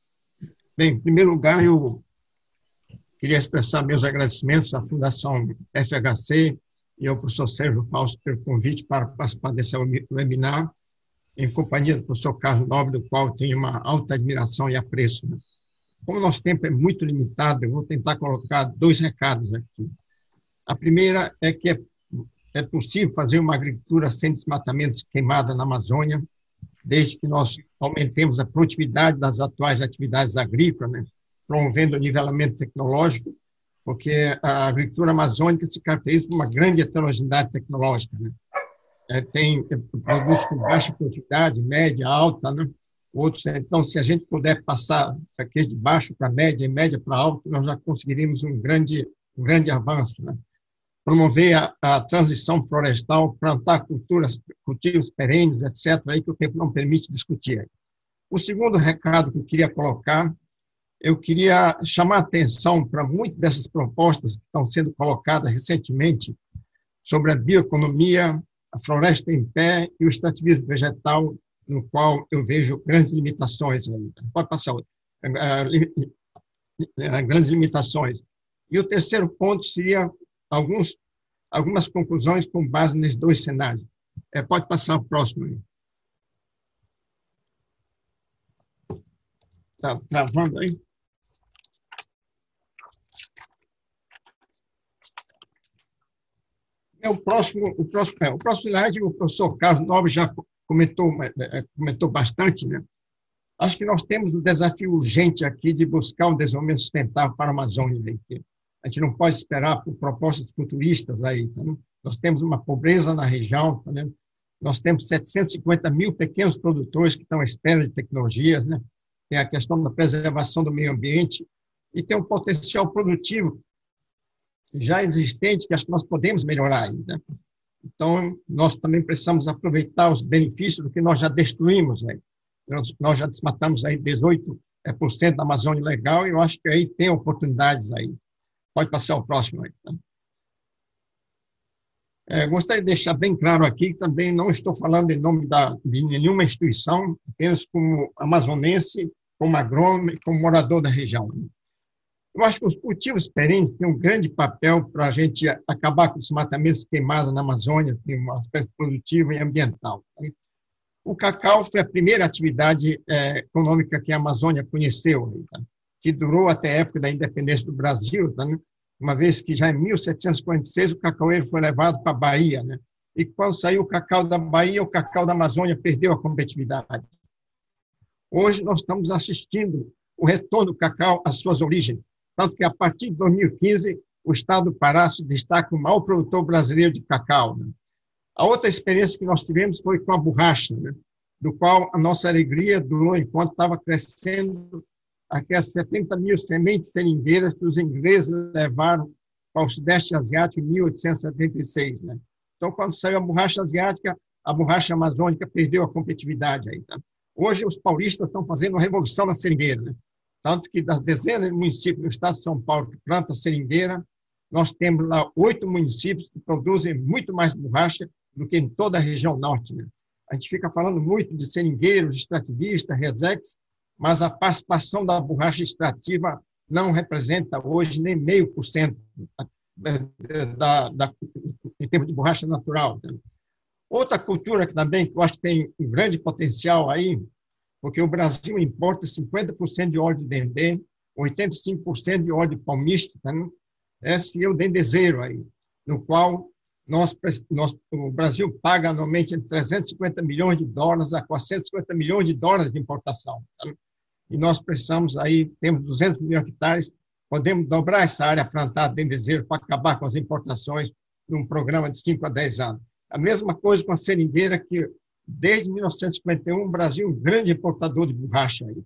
Bem, em primeiro lugar, eu queria expressar meus agradecimentos à Fundação FHC e ao professor Sérgio Fausto pelo convite para participar desse webinar em companhia do professor Carlos Nobre, do qual tenho uma alta admiração e apreço. Como nosso tempo é muito limitado, eu vou tentar colocar dois recados aqui. A primeira é que é, é possível fazer uma agricultura sem desmatamentos queimada na Amazônia, desde que nós aumentemos a produtividade das atuais atividades agrícolas, né? promovendo o nivelamento tecnológico, porque a agricultura amazônica se caracteriza por uma grande heterogeneidade tecnológica. Né? é, tem produtos com baixa produtividade, média, alta, né? outros. Então, se a gente puder passar aqui de baixo para média e média para alto, nós já conseguiríamos um grande, um grande avanço. Né? Promover a, a, transição florestal, plantar culturas, cultivos perenes, etc., aí que o tempo não permite discutir. O segundo recado que eu queria colocar, eu queria chamar a atenção para muitas dessas propostas que estão sendo colocadas recentemente sobre a bioeconomia, a floresta em pé e o extrativismo vegetal, no qual eu vejo grandes limitações. Pode passar outra. Grandes limitações. E o terceiro ponto seria alguns, algumas conclusões com base nesses dois cenários. É, pode passar o próximo aí. Está travando aí? É o próximo, o próximo, é, o próximo slide, o professor Carlos Nobre já comentou, é, comentou bastante, né? Acho que nós temos um desafio urgente aqui de buscar um desenvolvimento sustentável para a Amazônia. Né? A gente não pode esperar por propostas futuristas aí. Tá? Nós temos uma pobreza na região, tá nós temos 750 mil pequenos produtores que estão à espera de tecnologias, né? tem a questão da preservação do meio ambiente e tem um potencial produtivo já existentes que acho que nós podemos melhorar ainda. Então, nós também precisamos aproveitar os benefícios do que nós já destruímos. Né? Nós, nós já desmatamos aí 18% é, da Amazônia legal e eu acho que aí tem oportunidades aí. Pode passar o próximo aí. Tá? É, gostaria de deixar bem claro aqui que também não estou falando em nome da, de nenhuma instituição, apenas como amazonense, como agrônomo, como morador da região. Eu acho que os cultivos perenes têm um grande papel para a gente acabar com os matamentos queimados na Amazônia, tem um aspecto produtivo e ambiental. O cacau foi a primeira atividade é, econômica que a Amazônia conheceu, tá? que durou até a época da independência do Brasil, tá? Uma vez que já em 1746 o cacaueiro foi levado para a Bahia. Né? E quando saiu o cacau da Bahia, o cacau da Amazônia perdeu a competitividade. Hoje nós estamos assistindo o retorno do cacau às suas origens, tanto que a partir de 2015 o Estado do Pará se destaca o maior produtor brasileiro de cacau. Né? A outra experiência que nós tivemos foi com a borracha, né? do qual a nossa alegria durou enquanto estava crescendo aquelas 70 mil sementes seringueiras que os ingleses levaram para o Sudeste Asiático em 1876. Né? Então, quando saiu a borracha asiática, a borracha amazônica perdeu a competitividade. Aí, tá? Hoje, os paulistas estão fazendo uma revolução na seringueira. Né? Tanto que das dezenas de municípios do estado de São Paulo que plantam seringueira, nós temos lá oito municípios que produzem muito mais borracha do que em toda a região norte. Né? A gente fica falando muito de seringueiros, extrativistas, resex, mas a participação da borracha extrativa não representa hoje nem meio por cento em termos de borracha natural. Né? Outra cultura que também que eu acho que tem um grande potencial aí, porque o Brasil importa 50% de óleo de dendê, 85% de óleo de palmista, né? esse é o dendezeiro aí, no qual nós, nós, o Brasil paga anualmente entre 350 milhões de dólares a 450 milhões de dólares de importação. Tá? E nós precisamos aí, temos 200 milhões de hectares, podemos dobrar essa área plantada de desejo para acabar com as importações num programa de 5 a 10 anos. A mesma coisa com a seringueira, que desde 1951 o Brasil é um grande importador de borracha. Aí.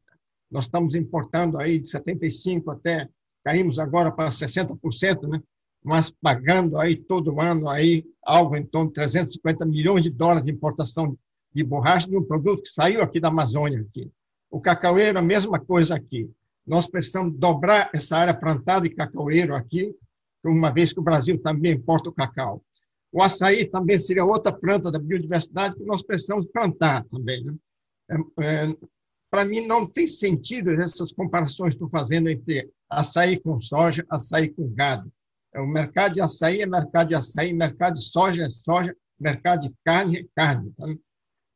Nós estamos importando aí de 75 até, caímos agora para 60%, né? mas pagando aí todo ano aí algo em torno de 350 milhões de dólares de importação de borracha de um produto que saiu aqui da Amazônia. Aqui. O cacaueiro, a mesma coisa aqui. Nós precisamos dobrar essa área plantada de cacaueiro aqui, uma vez que o Brasil também importa o cacau. O açaí também seria outra planta da biodiversidade que nós precisamos plantar também. Né? É, é, Para mim, não tem sentido essas comparações que estou fazendo entre açaí com soja, açaí com gado. É, o mercado de açaí é mercado de açaí, mercado de soja é soja, mercado de carne é carne. Tá?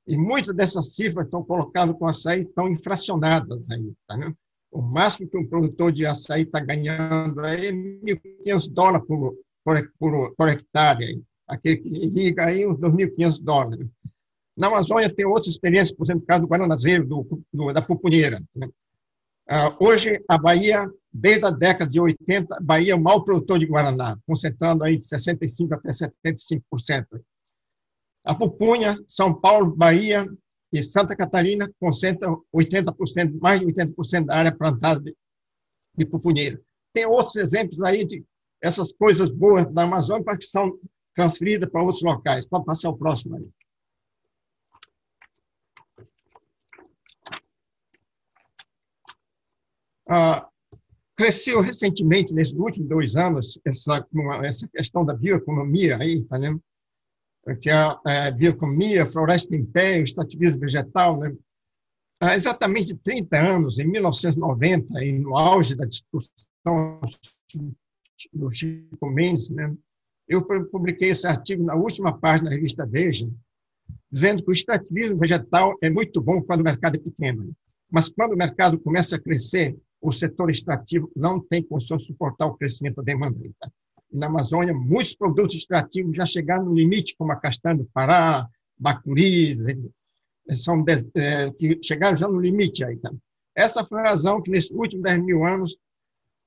E muitas dessas cifras estão colocadas com açaí estão infracionadas aí. Tá, né? O máximo que um produtor de açaí está ganhando é 1.500 dólares por, por, por, por hectare. Aí. Aquele que liga aí uns 2.500 dólares. Na Amazônia tem outras experiências, por exemplo, o caso do Guaranazeiro, do, do, da pupunheira. Né? Uh, hoje, a Bahia, desde a década de 80, a Bahia é o maior produtor de Guaraná, concentrando aí de 65% até 75%. A pupunha, São Paulo, Bahia e Santa Catarina concentram 80%, mais de 80% da área plantada de, de. Tem outros exemplos aí de essas coisas boas da Amazônia que são transferidas para outros locais. Pode passar o próximo aí. Ah, cresceu recentemente, nesses últimos dois anos, essa, essa questão da bioeconomia aí, tá vendo? Que é a, é, bioeconomia, floresta em pé, o extrativismo vegetal. Né? Há exatamente 30 anos, em 1990, e no auge da discussão do Chico Mendes, né, eu publiquei esse artigo na última página da revista Veja, dizendo que o extrativismo vegetal é muito bom quando o mercado é pequeno, mas quando o mercado começa a crescer, o setor extrativo não tem condições de suportar o crescimento da demanda. Na Amazônia, muitos produtos extrativos já chegaram no limite, como a castanha do Pará, bacuri, são é, que chegaram já no limite aí. Tá? Essa foi a razão que, nesses últimos 10 mil anos,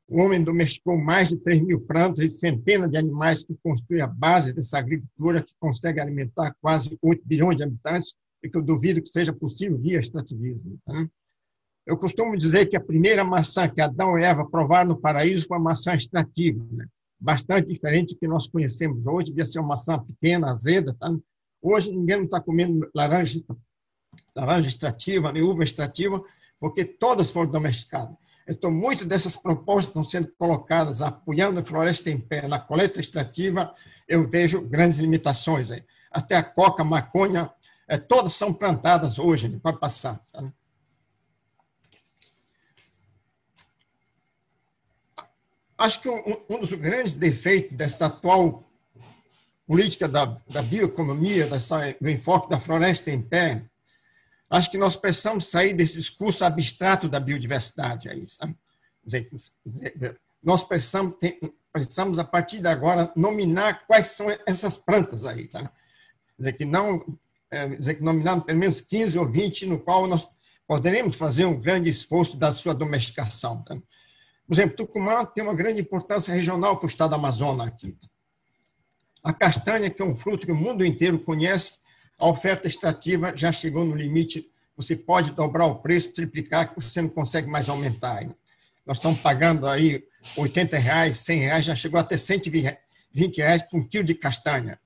o homem domesticou mais de 3 mil plantas e centenas de animais que constituem a base dessa agricultura que consegue alimentar quase 8 bilhões de habitantes e que eu duvido que seja possível via extrativismo. Tá? Eu costumo dizer que a primeira maçã que Adão e Eva provaram no paraíso foi a maçã extrativa. Né? Bastante diferente do que nós conhecemos hoje, devia ser uma maçã pequena, azeda. Tá? Hoje ninguém não está comendo laranja, laranja extrativa, nem uva extrativa, porque todas foram domesticadas. Então, muitas dessas propostas estão sendo colocadas apoiando a floresta em pé na coleta extrativa, eu vejo grandes limitações aí. Até a coca, a maconha, é, todas são plantadas hoje, pode passar. Tá? Acho que um, um, dos grandes defeitos dessa atual política da, da bioeconomia, dessa, do enfoque da floresta em pé, Acho que nós precisamos sair desse discurso abstrato da biodiversidade aí, sabe? Nós precisamos, precisamos, a partir de agora, nominar quais são essas plantas aí, sabe? Dizer que não, é, dizer que nominar pelo menos 15 ou 20 no qual nós poderemos fazer um grande esforço da sua domesticação. Tá? Por exemplo, Tucumã tem uma grande importância regional para o estado do Amazonas aqui. A castanha, que é um fruto que o mundo inteiro conhece, a oferta extrativa já chegou no limite, você pode dobrar o preço, triplicar, que você não consegue mais aumentar. Nós estamos pagando aí 80 reais, 100 reais, já chegou até 120 reais por um quilo de castanha.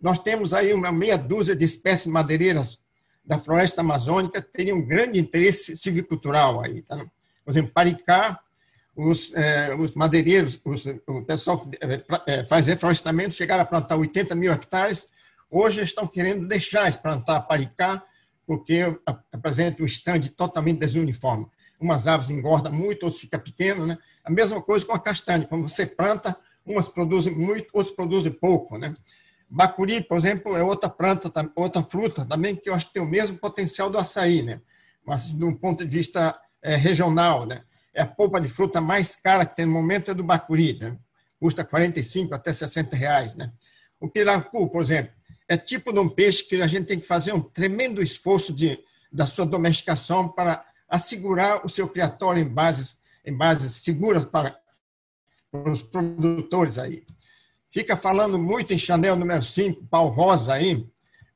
Nós temos aí uma meia dúzia de espécies madeireiras da floresta amazônica que teriam um grande interesse silvicultural aí. Tá? Por exemplo, Paricá, os, eh, os madeireiros, os, o pessoal que eh, eh, faz reflorestamento chegaram a plantar 80 mil hectares, Hoje estão querendo deixar de plantar paricá, porque apresenta um estande totalmente desuniforme. Umas árvores engordam muito, outras ficam pequenas. Né? A mesma coisa com a castanha. Quando você planta, umas produzem muito, outras produzem pouco. Né? Bacuri, por exemplo, é outra planta, outra fruta também que eu acho que tem o mesmo potencial do açaí, né? mas de um ponto de vista regional. Né? É a polpa de fruta mais cara que tem no momento é do bacuri, né? custa 45 até 60 reais. Né? O piracu, por exemplo, é tipo de um peixe que a gente tem que fazer um tremendo esforço de, da sua domesticação para assegurar o seu criatório em bases, em bases seguras para os produtores aí. Fica falando muito em Chanel número 5, pau rosa aí,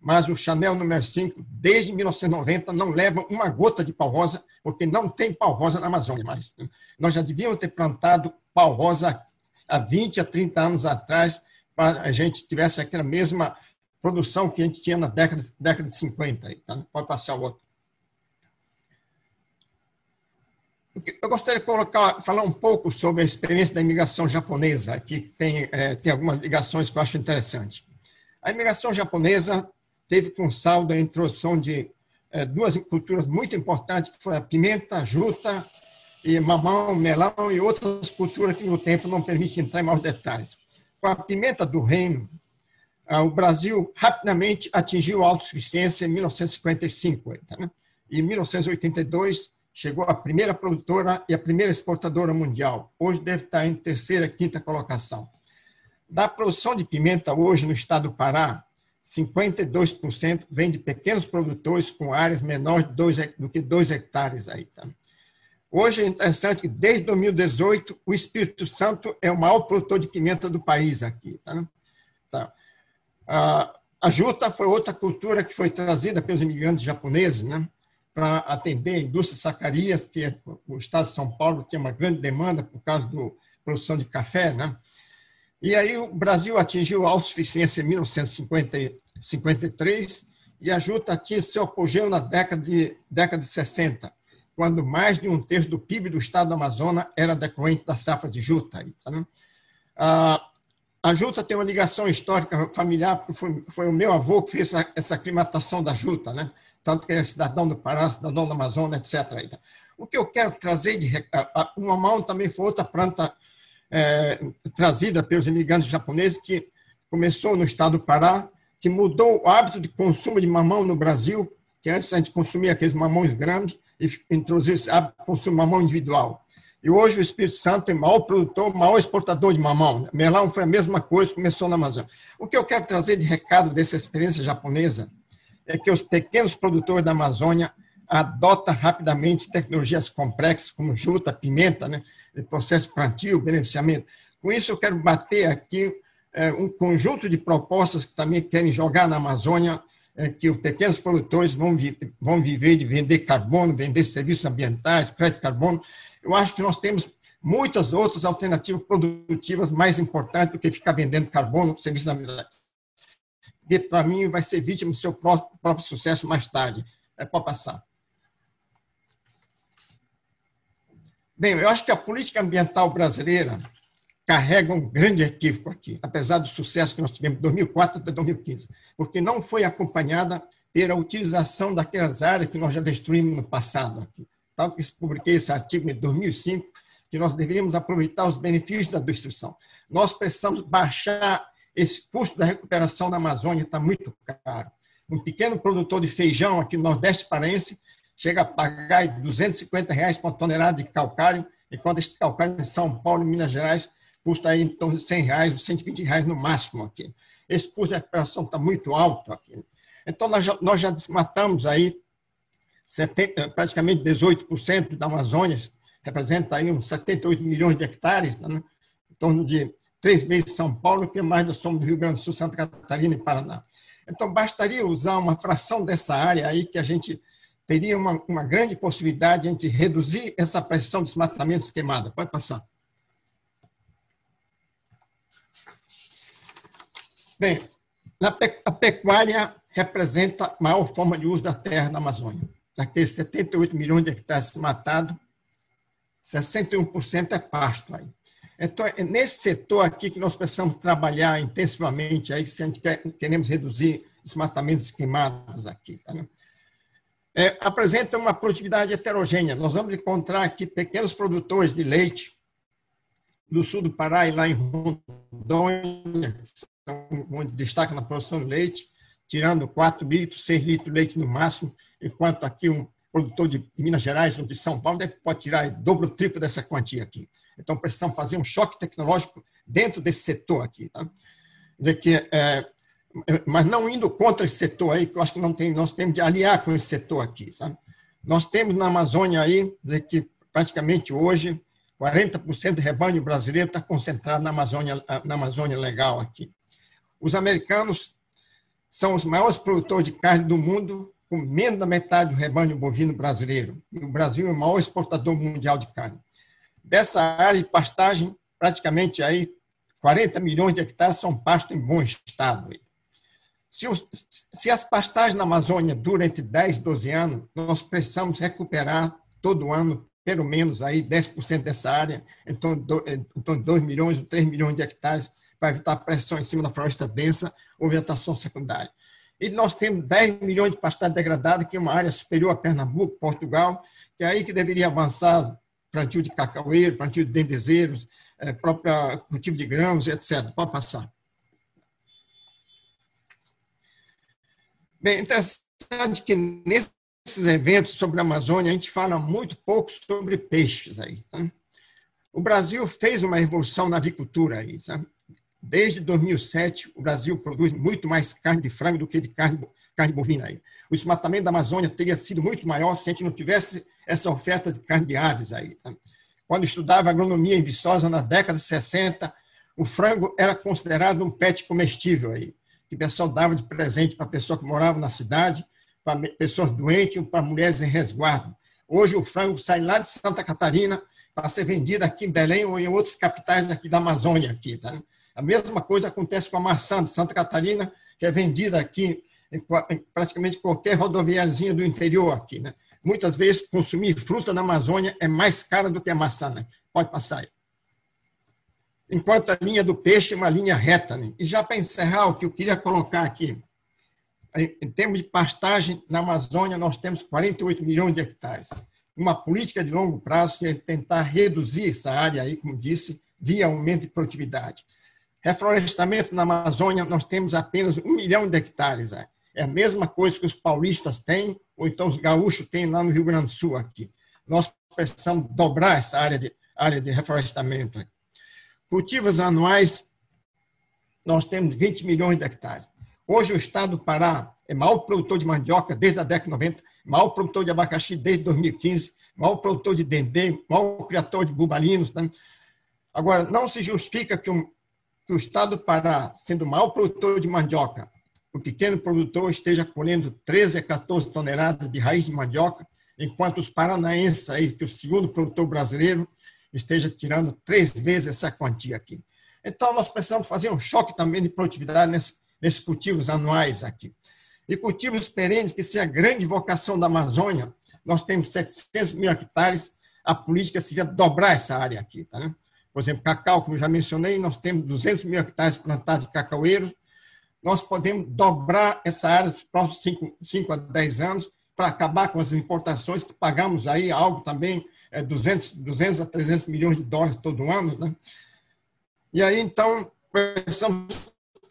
mas o Chanel número 5, desde 1990, não leva uma gota de pau rosa, porque não tem pau rosa na Amazônia mais. Nós já devíamos ter plantado pau rosa há 20 a 30 anos atrás, para a gente tivesse aquela mesma produção que a gente tinha na década, década de 50. Tá? Pode passar o outro. Eu gostaria de colocar, falar um pouco sobre a experiência da imigração japonesa, que tem, é, tem algumas ligações que eu acho interessante. A imigração japonesa teve com saldo a introdução de é, duas culturas muito importantes, que foram a pimenta, juta, e mamão, melão e outras culturas que no tempo não permite entrar em maiores detalhes. Com a pimenta do reino, ah, o Brasil rapidamente atingiu a autossuficiência em 1955. Né? Em 1982, chegou a primeira produtora e a primeira exportadora mundial. Hoje deve estar em terceira, quinta colocação. Da produção de pimenta hoje no estado do Pará, 52% vem de pequenos produtores com áreas menores do que 2 hectares. Aí, tá? Hoje é interessante que, desde 2018, o Espírito Santo é o maior produtor de pimenta do país aqui. Tá? Tá. A juta foi outra cultura que foi trazida pelos imigrantes japoneses, né, para atender a indústria sacarias, que é o estado de São Paulo tem uma grande demanda por causa da produção de café. Né? E aí o Brasil atingiu a autossuficiência em 1953 e a juta tinha seu apogeu na década de, década de 60, quando mais de um terço do PIB do estado do Amazonas era decorrente da safra de juta. Tá, né? ah, a juta tem uma ligação histórica familiar, porque foi, foi o meu avô que fez essa, essa aclimatação da juta, né? tanto que ele é cidadão do Pará, cidadão do Amazonas, etc. O que eu quero trazer de. O mamão também foi outra planta é, trazida pelos imigrantes japoneses, que começou no estado do Pará, que mudou o hábito de consumo de mamão no Brasil, que antes a gente consumia aqueles mamões grandes, e introduziu esse hábito de consumo mamão individual. E hoje o Espírito Santo é o maior produtor, o maior exportador de mamão. Melão foi a mesma coisa, começou na Amazônia. O que eu quero trazer de recado dessa experiência japonesa é que os pequenos produtores da Amazônia adotam rapidamente tecnologias complexas, como juta, pimenta, né? Processo plantio, beneficiamento. Com isso, eu quero bater aqui é, um conjunto de propostas que também querem jogar na Amazônia, é, que os pequenos produtores vão, vi vão viver de vender carbono, vender serviços ambientais, crédito carbono, eu acho que nós temos muitas outras alternativas produtivas mais importantes do que ficar vendendo carbono, serviços ambientais. Que, para mim, vai ser vítima do seu próprio, próprio sucesso mais tarde. É para passar. Bem, eu acho que a política ambiental brasileira carrega um grande equívoco aqui, apesar do sucesso que nós tivemos de 2004 até 2015, porque não foi acompanhada pela utilização daquelas áreas que nós já destruímos no passado. Aqui. Tanto que publiquei esse artigo em 2005, que nós deveríamos aproveitar os benefícios da destruição. Nós precisamos baixar esse custo da recuperação da Amazônia, está muito caro. Um pequeno produtor de feijão aqui no Nordeste Parense chega a pagar 250 reais por tonelada de calcário, enquanto esse calcário em São Paulo e Minas Gerais custa aí em torno de 100 reais, 120 reais no máximo aqui. Esse custo de recuperação está muito alto aqui. Então, nós já, nós já desmatamos aí 70, praticamente 18% da Amazônia, representa aí uns 78 milhões de hectares, né? em torno de três vezes São Paulo, que mais nós somos do Rio Grande do Sul, Santa Catarina e Paraná. Então, bastaria usar uma fração dessa área aí que a gente teria uma, uma grande possibilidade de a gente reduzir essa pressão de desmatamento esquemada. Pode passar. Bem, a pecuária representa a maior forma de uso da terra na Amazônia. Daqueles 78 milhões de hectares matados, 61% é pasto aí. Então, é nesse setor aqui que nós precisamos trabalhar intensivamente, aí, se a gente quer, queremos reduzir desmatamentos queimados aqui. Tá, né? É, apresenta uma produtividade heterogênea. Nós vamos encontrar aqui pequenos produtores de leite do sul do Pará e lá em Rondônia, onde destaca na produção de leite, tirando 4 litros, 6 litros de leite no máximo, enquanto aqui um produtor de Minas Gerais ou de São Paulo pode tirar dobro, triplo dessa quantia aqui. Então, precisamos fazer um choque tecnológico dentro desse setor aqui. Tá? Quer dizer que, é, mas não indo contra esse setor aí, que eu acho que não tem, nós temos de aliar com esse setor aqui. Sabe? Nós temos na Amazônia aí, que praticamente hoje, 40% do rebanho brasileiro está concentrado na Amazônia, na Amazônia legal aqui. Os americanos são os maiores produtores de carne do mundo, com menos da metade do rebanho bovino brasileiro. E o Brasil é o maior exportador mundial de carne. Dessa área de pastagem, praticamente aí 40 milhões de hectares são pasto em bom estado. Se, os, se as pastagens na Amazônia duram entre 10 e 12 anos, nós precisamos recuperar todo ano pelo menos aí 10% dessa área, torno de 2 milhões ou 3 milhões de hectares para evitar pressão em cima da floresta densa ou vegetação secundária. E nós temos 10 milhões de pastagem degradada, que é uma área superior a Pernambuco, Portugal, que é aí que deveria avançar plantio de cacaueiro, plantio de dendezeiros, é, próprio cultivo de grãos, etc. Pode passar. Bem, interessante que nesses eventos sobre a Amazônia a gente fala muito pouco sobre peixes aí. Tá? O Brasil fez uma revolução na avicultura aí, sabe? Desde 2007, o Brasil produz muito mais carne de frango do que de carne, carne bovina. Aí. O desmatamento da Amazônia teria sido muito maior se a gente não tivesse essa oferta de carne de aves. Aí. Tá? Quando estudava agronomia em Viçosa, na década de 60, o frango era considerado um pet comestível. Aí, que o pessoal dava de presente para pessoa que morava na cidade, para pessoas doentes, para mulheres em resguardo. Hoje o frango sai lá de Santa Catarina para ser vendido aqui em Belém ou em outras capitais aqui da Amazônia. Aqui, tá? A mesma coisa acontece com a maçã de Santa Catarina, que é vendida aqui em praticamente qualquer rodoviazinha do interior aqui. Né? Muitas vezes, consumir fruta na Amazônia é mais caro do que a maçã. Né? Pode passar aí. Enquanto a linha do peixe é uma linha reta. Né? E já para encerrar, o que eu queria colocar aqui, em termos de pastagem, na Amazônia nós temos 48 milhões de hectares. Uma política de longo prazo é tentar reduzir essa área aí, como disse, via aumento de produtividade. Reflorestamento na Amazônia, nós temos apenas um milhão de hectares. É a mesma coisa que os paulistas têm, ou então os gaúchos têm lá no Rio Grande do Sul. aqui. Nós precisamos dobrar essa área de, área de reflorestamento. Cultivos anuais, nós temos 20 milhões de hectares. Hoje, o estado do Pará é maior produtor de mandioca desde a década de 90, maior produtor de abacaxi desde 2015, maior produtor de dendê, maior criador de bubalinos. Né? Agora, não se justifica que um, que o Estado do Pará, sendo o maior produtor de mandioca, o pequeno produtor esteja colhendo 13 a 14 toneladas de raiz de mandioca, enquanto os paranaenses, aí, que é o segundo produtor brasileiro, esteja tirando três vezes essa quantia aqui. Então, nós precisamos fazer um choque também de produtividade nesses, nesses cultivos anuais aqui. E cultivos perenes, que são a grande vocação da Amazônia, nós temos 700 mil hectares, a política seria dobrar essa área aqui. Tá, né? Por exemplo, cacau, como já mencionei, nós temos 200 mil hectares plantados de cacaueiros, nós podemos dobrar essa área nos próximos 5, 5 a 10 anos para acabar com as importações, que pagamos aí algo também, é, 200, 200 a 300 milhões de dólares todo ano. Né? E aí, então, precisamos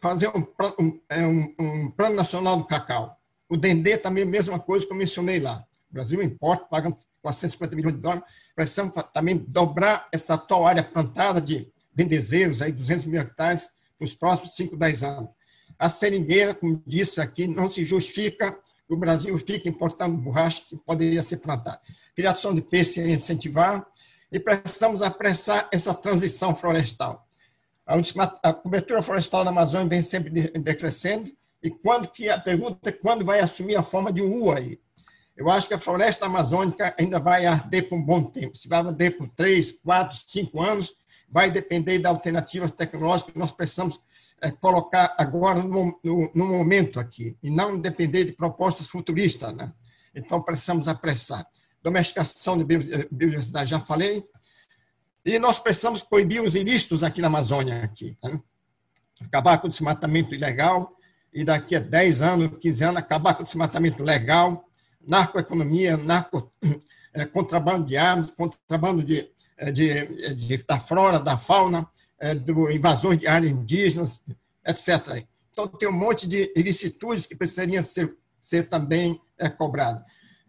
fazer um, é, um, um plano nacional do cacau. O Dendê também mesma coisa que eu mencionei lá. O Brasil importa, paga 450 milhões de dólares. Precisamos também dobrar essa atual área plantada de dendezeiros, aí 200 mil hectares, nos próximos 5, 10 anos. A seringueira, como disse aqui, não se justifica que o Brasil fique importando borracha que poderia ser plantada. Criação de peixe incentivar e precisamos apressar essa transição florestal. A cobertura florestal na Amazônia vem sempre decrescendo e quando que a pergunta é quando vai assumir a forma de um U aí? Eu acho que a floresta amazônica ainda vai arder por um bom tempo. Se vai arder por três, quatro, cinco anos, vai depender de alternativas tecnológicas que nós precisamos é, colocar agora no, no, no, momento aqui, e não depender de propostas futuristas. Né? Então, precisamos apressar. Domesticação de biodiversidade, já falei. E nós precisamos coibir os ilícitos aqui na Amazônia. Aqui, né? Acabar com o desmatamento ilegal e daqui a 10 anos, 15 anos, acabar com o desmatamento legal, narcoeconomia, narco, é, contrabando de armas, contrabando de, é, de, de, da flora, da fauna, é, do invasões de áreas indígenas, etc. Então, tem um monte de ilicitudes que precisariam ser, ser também é, cobradas.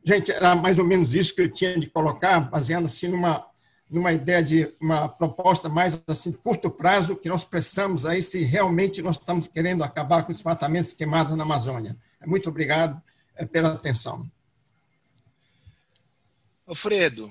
Gente, era mais ou menos isso que eu tinha de colocar, baseando-se numa, numa ideia de uma proposta mais assim, curto prazo, que nós precisamos aí, se realmente nós estamos querendo acabar com os desmatamentos queimados na Amazônia. Muito obrigado é, pela atenção. Alfredo,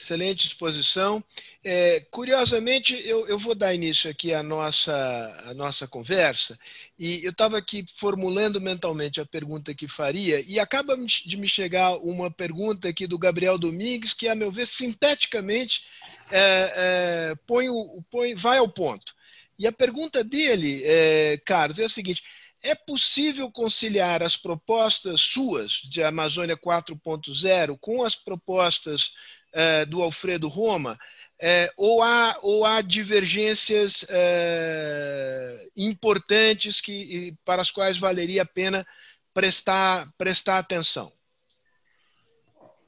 excelente exposição. É, curiosamente, eu, eu, vou dar início aqui à nossa, à nossa conversa, e eu estava aqui formulando mentalmente a pergunta que faria, e acaba de me chegar uma pergunta aqui do Gabriel Domingues, que, a meu ver, sinteticamente é, é, põe o, põe, vai ao ponto. E a pergunta dele, é, Carlos, é a seguinte: é possível conciliar as propostas suas de Amazônia 4.0 com as propostas é, do Alfredo Roma? É, ou, há, ou há divergências é, importantes que, para as quais valeria a pena prestar, prestar atenção?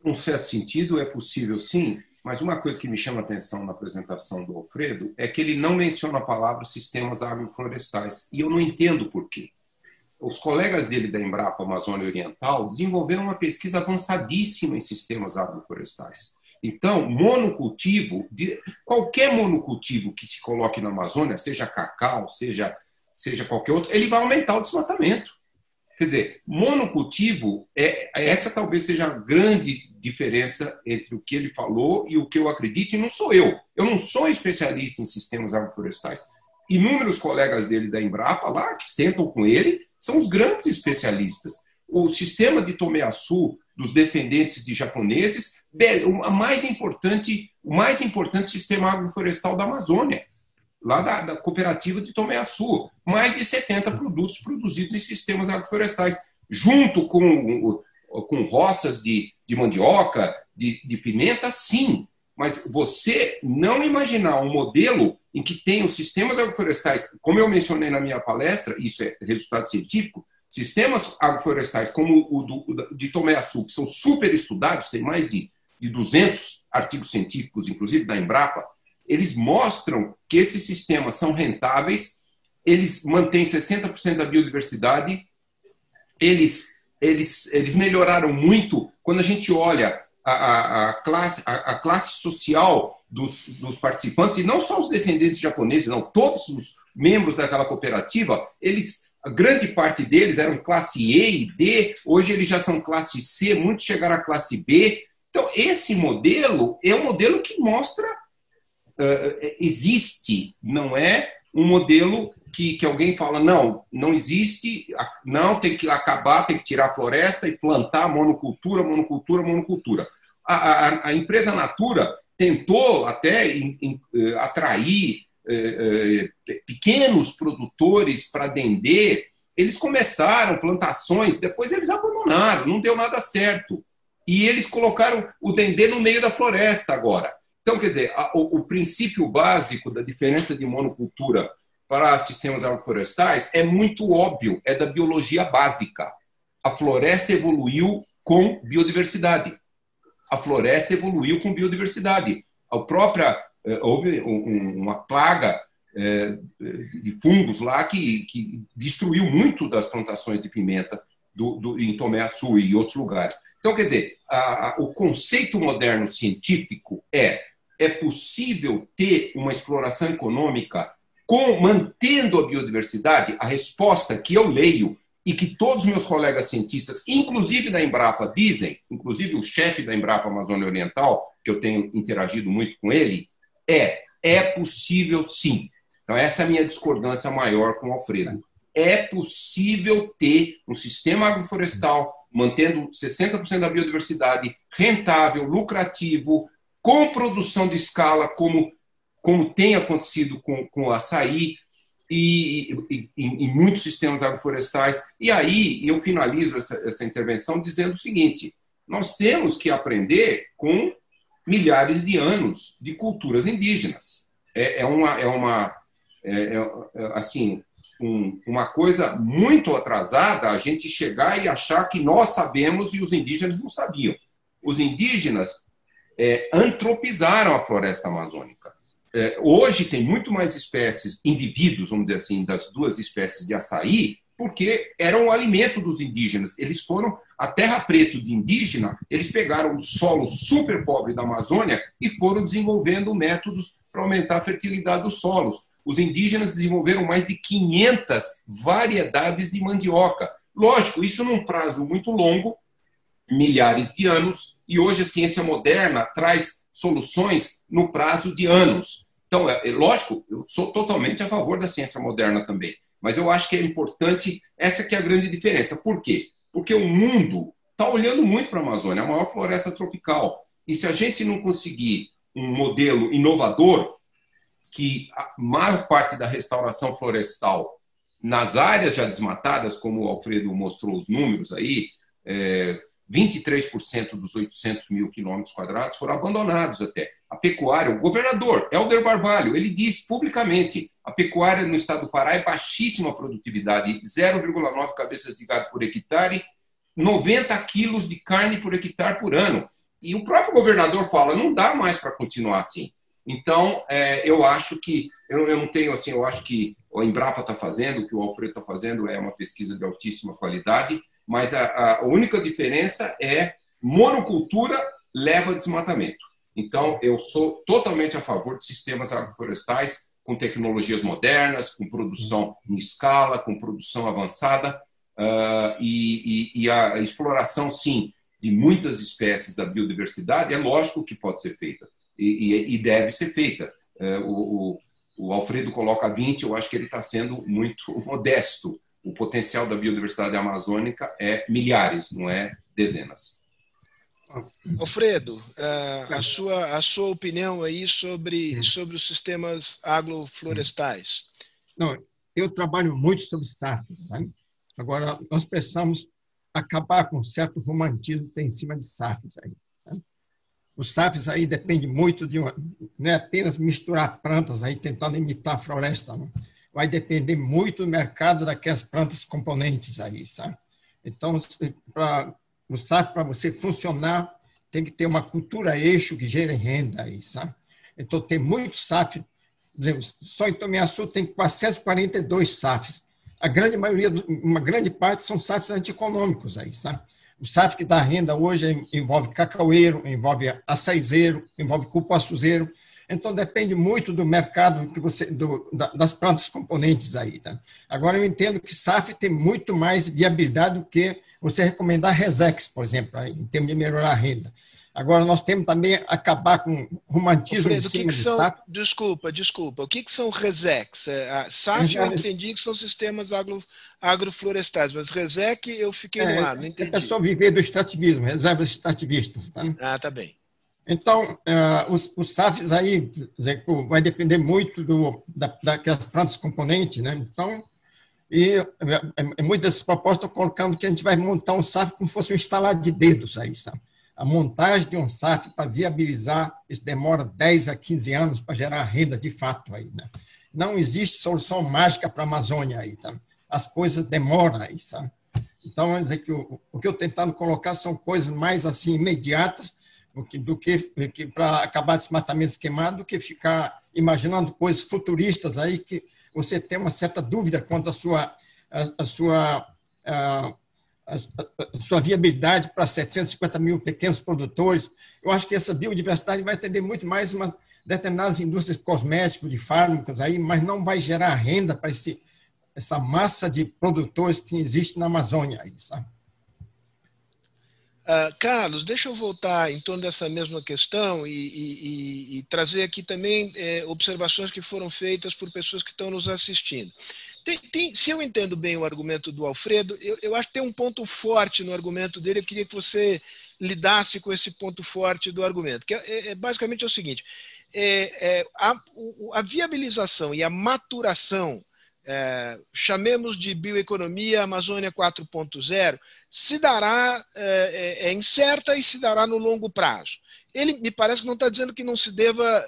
Num certo sentido, é possível sim, mas uma coisa que me chama a atenção na apresentação do Alfredo é que ele não menciona a palavra sistemas agroflorestais. E eu não entendo por quê. Os colegas dele da Embrapa Amazônia Oriental desenvolveram uma pesquisa avançadíssima em sistemas agroflorestais. Então, monocultivo, qualquer monocultivo que se coloque na Amazônia, seja cacau, seja, seja qualquer outro, ele vai aumentar o desmatamento. Quer dizer, monocultivo, é, essa talvez seja a grande diferença entre o que ele falou e o que eu acredito, e não sou eu. Eu não sou especialista em sistemas agroflorestais. Inúmeros colegas dele da Embrapa lá, que sentam com ele, são os grandes especialistas. O sistema de Tomeaçu, dos descendentes de japoneses, o mais importante, o mais importante sistema agroflorestal da Amazônia, lá da, da cooperativa de Tomeaçu. Mais de 70 produtos produzidos em sistemas agroflorestais, junto com, com roças de, de mandioca, de, de pimenta, sim. Mas você não imaginar um modelo em que tem os sistemas agroflorestais, como eu mencionei na minha palestra, isso é resultado científico, sistemas agroflorestais como o do, de Tomé Açu, que são super estudados, tem mais de, de 200 artigos científicos, inclusive da Embrapa, eles mostram que esses sistemas são rentáveis, eles mantêm 60% da biodiversidade, eles, eles, eles melhoraram muito. Quando a gente olha a, a, a classe, a, a, classe social dos, dos participantes, e não só os descendentes japoneses, não, todos os membros daquela cooperativa, eles a grande parte deles eram classe E e D, hoje eles já são classe C, muitos chegaram à classe B. Então, esse modelo é um modelo que mostra uh, existe, não é um modelo que, que alguém fala, não, não existe, não, tem que acabar, tem que tirar a floresta e plantar monocultura, monocultura, monocultura. A, a, a empresa Natura tentou até in, in, atrair pequenos produtores para Dendê, eles começaram plantações, depois eles abandonaram, não deu nada certo. E eles colocaram o dendê no meio da floresta agora. Então, quer dizer, o, o, princípio básico da diferença de monocultura para sistemas agroflorestais é muito óbvio, é da biologia básica. A floresta evoluiu com biodiversidade. A floresta evoluiu com biodiversidade. A própria houve uma plaga eh, de fungos lá que, que destruiu muito das plantações de pimenta do, do, em Tomé Açu e outros lugares. Então, quer dizer, a, a, o conceito moderno científico é é possível ter uma exploração econômica com, mantendo a biodiversidade? A resposta que eu leio e que todos meus colegas cientistas, inclusive da Embrapa, dizem, inclusive o chefe da Embrapa Amazônia Oriental, que eu tenho interagido muito com ele, é: é possível sim. Então, essa é a minha discordância maior com o Alfredo. É possível ter um sistema agroflorestal mantendo 60% da biodiversidade rentável, lucrativo, com produção de escala, como, como tem acontecido com, com o açaí e, e, e em muitos sistemas agroflorestais. E aí eu finalizo essa, essa intervenção dizendo o seguinte: nós temos que aprender com milhares de anos de culturas indígenas. É, é uma, é uma é, é, é, assim, um, uma coisa muito atrasada a gente chegar e achar que nós sabemos e os indígenas não sabiam. Os indígenas é, antropizaram a floresta amazônica. É, hoje tem muito mais espécies, indivíduos, vamos dizer assim, das duas espécies de açaí, porque eram o alimento dos indígenas. Eles foram a terra preta de indígena, eles pegaram o solo super pobre da Amazônia e foram desenvolvendo métodos para aumentar a fertilidade dos solos. Os indígenas desenvolveram mais de 500 variedades de mandioca. Lógico, isso num prazo muito longo, milhares de anos, e hoje a ciência moderna traz soluções no prazo de anos. Então, é, é lógico, eu sou totalmente a favor da ciência moderna também. Mas eu acho que é importante, essa que é a grande diferença. Por quê? Porque o mundo está olhando muito para a Amazônia, a maior floresta tropical. E se a gente não conseguir um modelo inovador, que a maior parte da restauração florestal nas áreas já desmatadas, como o Alfredo mostrou os números aí, é, 23% dos 800 mil quilômetros quadrados foram abandonados até. A pecuária, o governador, Helder Barbalho, ele diz publicamente, a pecuária no estado do Pará é baixíssima produtividade, 0,9 cabeças de gado por hectare, 90 quilos de carne por hectare por ano. E o próprio governador fala, não dá mais para continuar assim. Então, é, eu acho que, eu, eu, não tenho assim, eu acho que o Embrapa está fazendo, o que o Alfredo está fazendo é uma pesquisa de altíssima qualidade, mas a, a única diferença é monocultura leva a desmatamento. Então, eu sou totalmente a favor de sistemas agroflorestais com tecnologias modernas, com produção em escala, com produção avançada, uh, e, e, e, a exploração, sim, de muitas espécies da biodiversidade é lógico que pode ser feita e, e deve ser feita. Uh, o, o, Alfredo coloca 20, eu acho que ele está sendo muito modesto o potencial da biodiversidade amazônica é milhares, não é dezenas. Alfredo, a sua, a sua opinião aí sobre, sobre os sistemas agroflorestais. Não, eu trabalho muito sobre SAFs. Sabe? Agora, nós precisamos acabar com um certo romantismo que tem em cima de SAFs. Aí, Os SAFs aí depende muito de uma, não é apenas misturar plantas aí tentando imitar a floresta, não vai depender muito do mercado daquelas plantas componentes aí, sabe? Então, para o SAF, para você funcionar, tem que ter uma cultura eixo que gere renda aí, sabe? Então, tem muitos SAF, só em Tomiaçu tem 442 SAFs. A grande maioria, uma grande parte são SAFs antieconômicos aí, sabe? O SAF que dá renda hoje envolve cacaueiro, envolve açaizeiro, envolve cupuaçuzeiro, então depende muito do mercado que você do, das plantas componentes aí, tá? Agora eu entendo que SAF tem muito mais viabilidade do que você recomendar Resex, por exemplo, aí, em termos de melhorar a renda. Agora nós temos também acabar com romantismo Fredo, que que são, SAF. Desculpa, desculpa. O que, que são Resex? É, a SAF eu entendi que são sistemas agro, agroflorestais, mas Resec eu fiquei é, no ar, não entendi. É só viver do extrativismo, reservas extrativistas. Tá? Ah, tá bem. Então, uh, os, os SAFs aí vai depender muito do, da, daquelas plantas componentes, né? Então, e é, é, é muitas propostas estão colocando que a gente vai montar um SAF como se fosse um instalar de dedos aí, sabe? A montagem de um SAF para viabilizar, isso demora 10 a 15 anos para gerar renda de fato aí, né? Não existe solução mágica para a Amazônia aí, tá? As coisas demoram aí, sabe? Então, dizer que o, o que eu tentando colocar são coisas mais assim imediatas do que, para acabar desmatamento queimado, do que ficar imaginando coisas futuristas aí que você tem uma certa dúvida quanto à sua, sua sua viabilidade para 750 mil pequenos produtores. Eu acho que essa biodiversidade vai atender muito mais uma determinadas indústrias de cosméticos, de fármacos, aí, mas não vai gerar renda para esse, essa massa de produtores que existe na Amazônia. Aí, sabe? Uh, Carlos, deixa eu voltar em torno dessa mesma questão e, e, e trazer aqui também é, observações que foram feitas por pessoas que estão nos assistindo. Tem, tem, se eu entendo bem o argumento do Alfredo, eu, eu, acho que tem um ponto forte no argumento dele. Eu queria que você lidasse com esse ponto forte do argumento, que é, é, é basicamente é o seguinte: é, é, a, a, viabilização e a maturação, é, chamemos de bioeconomia Amazônia 4.0, se dará, é, incerta e se dará no longo prazo. Ele me parece que não está dizendo que não se deva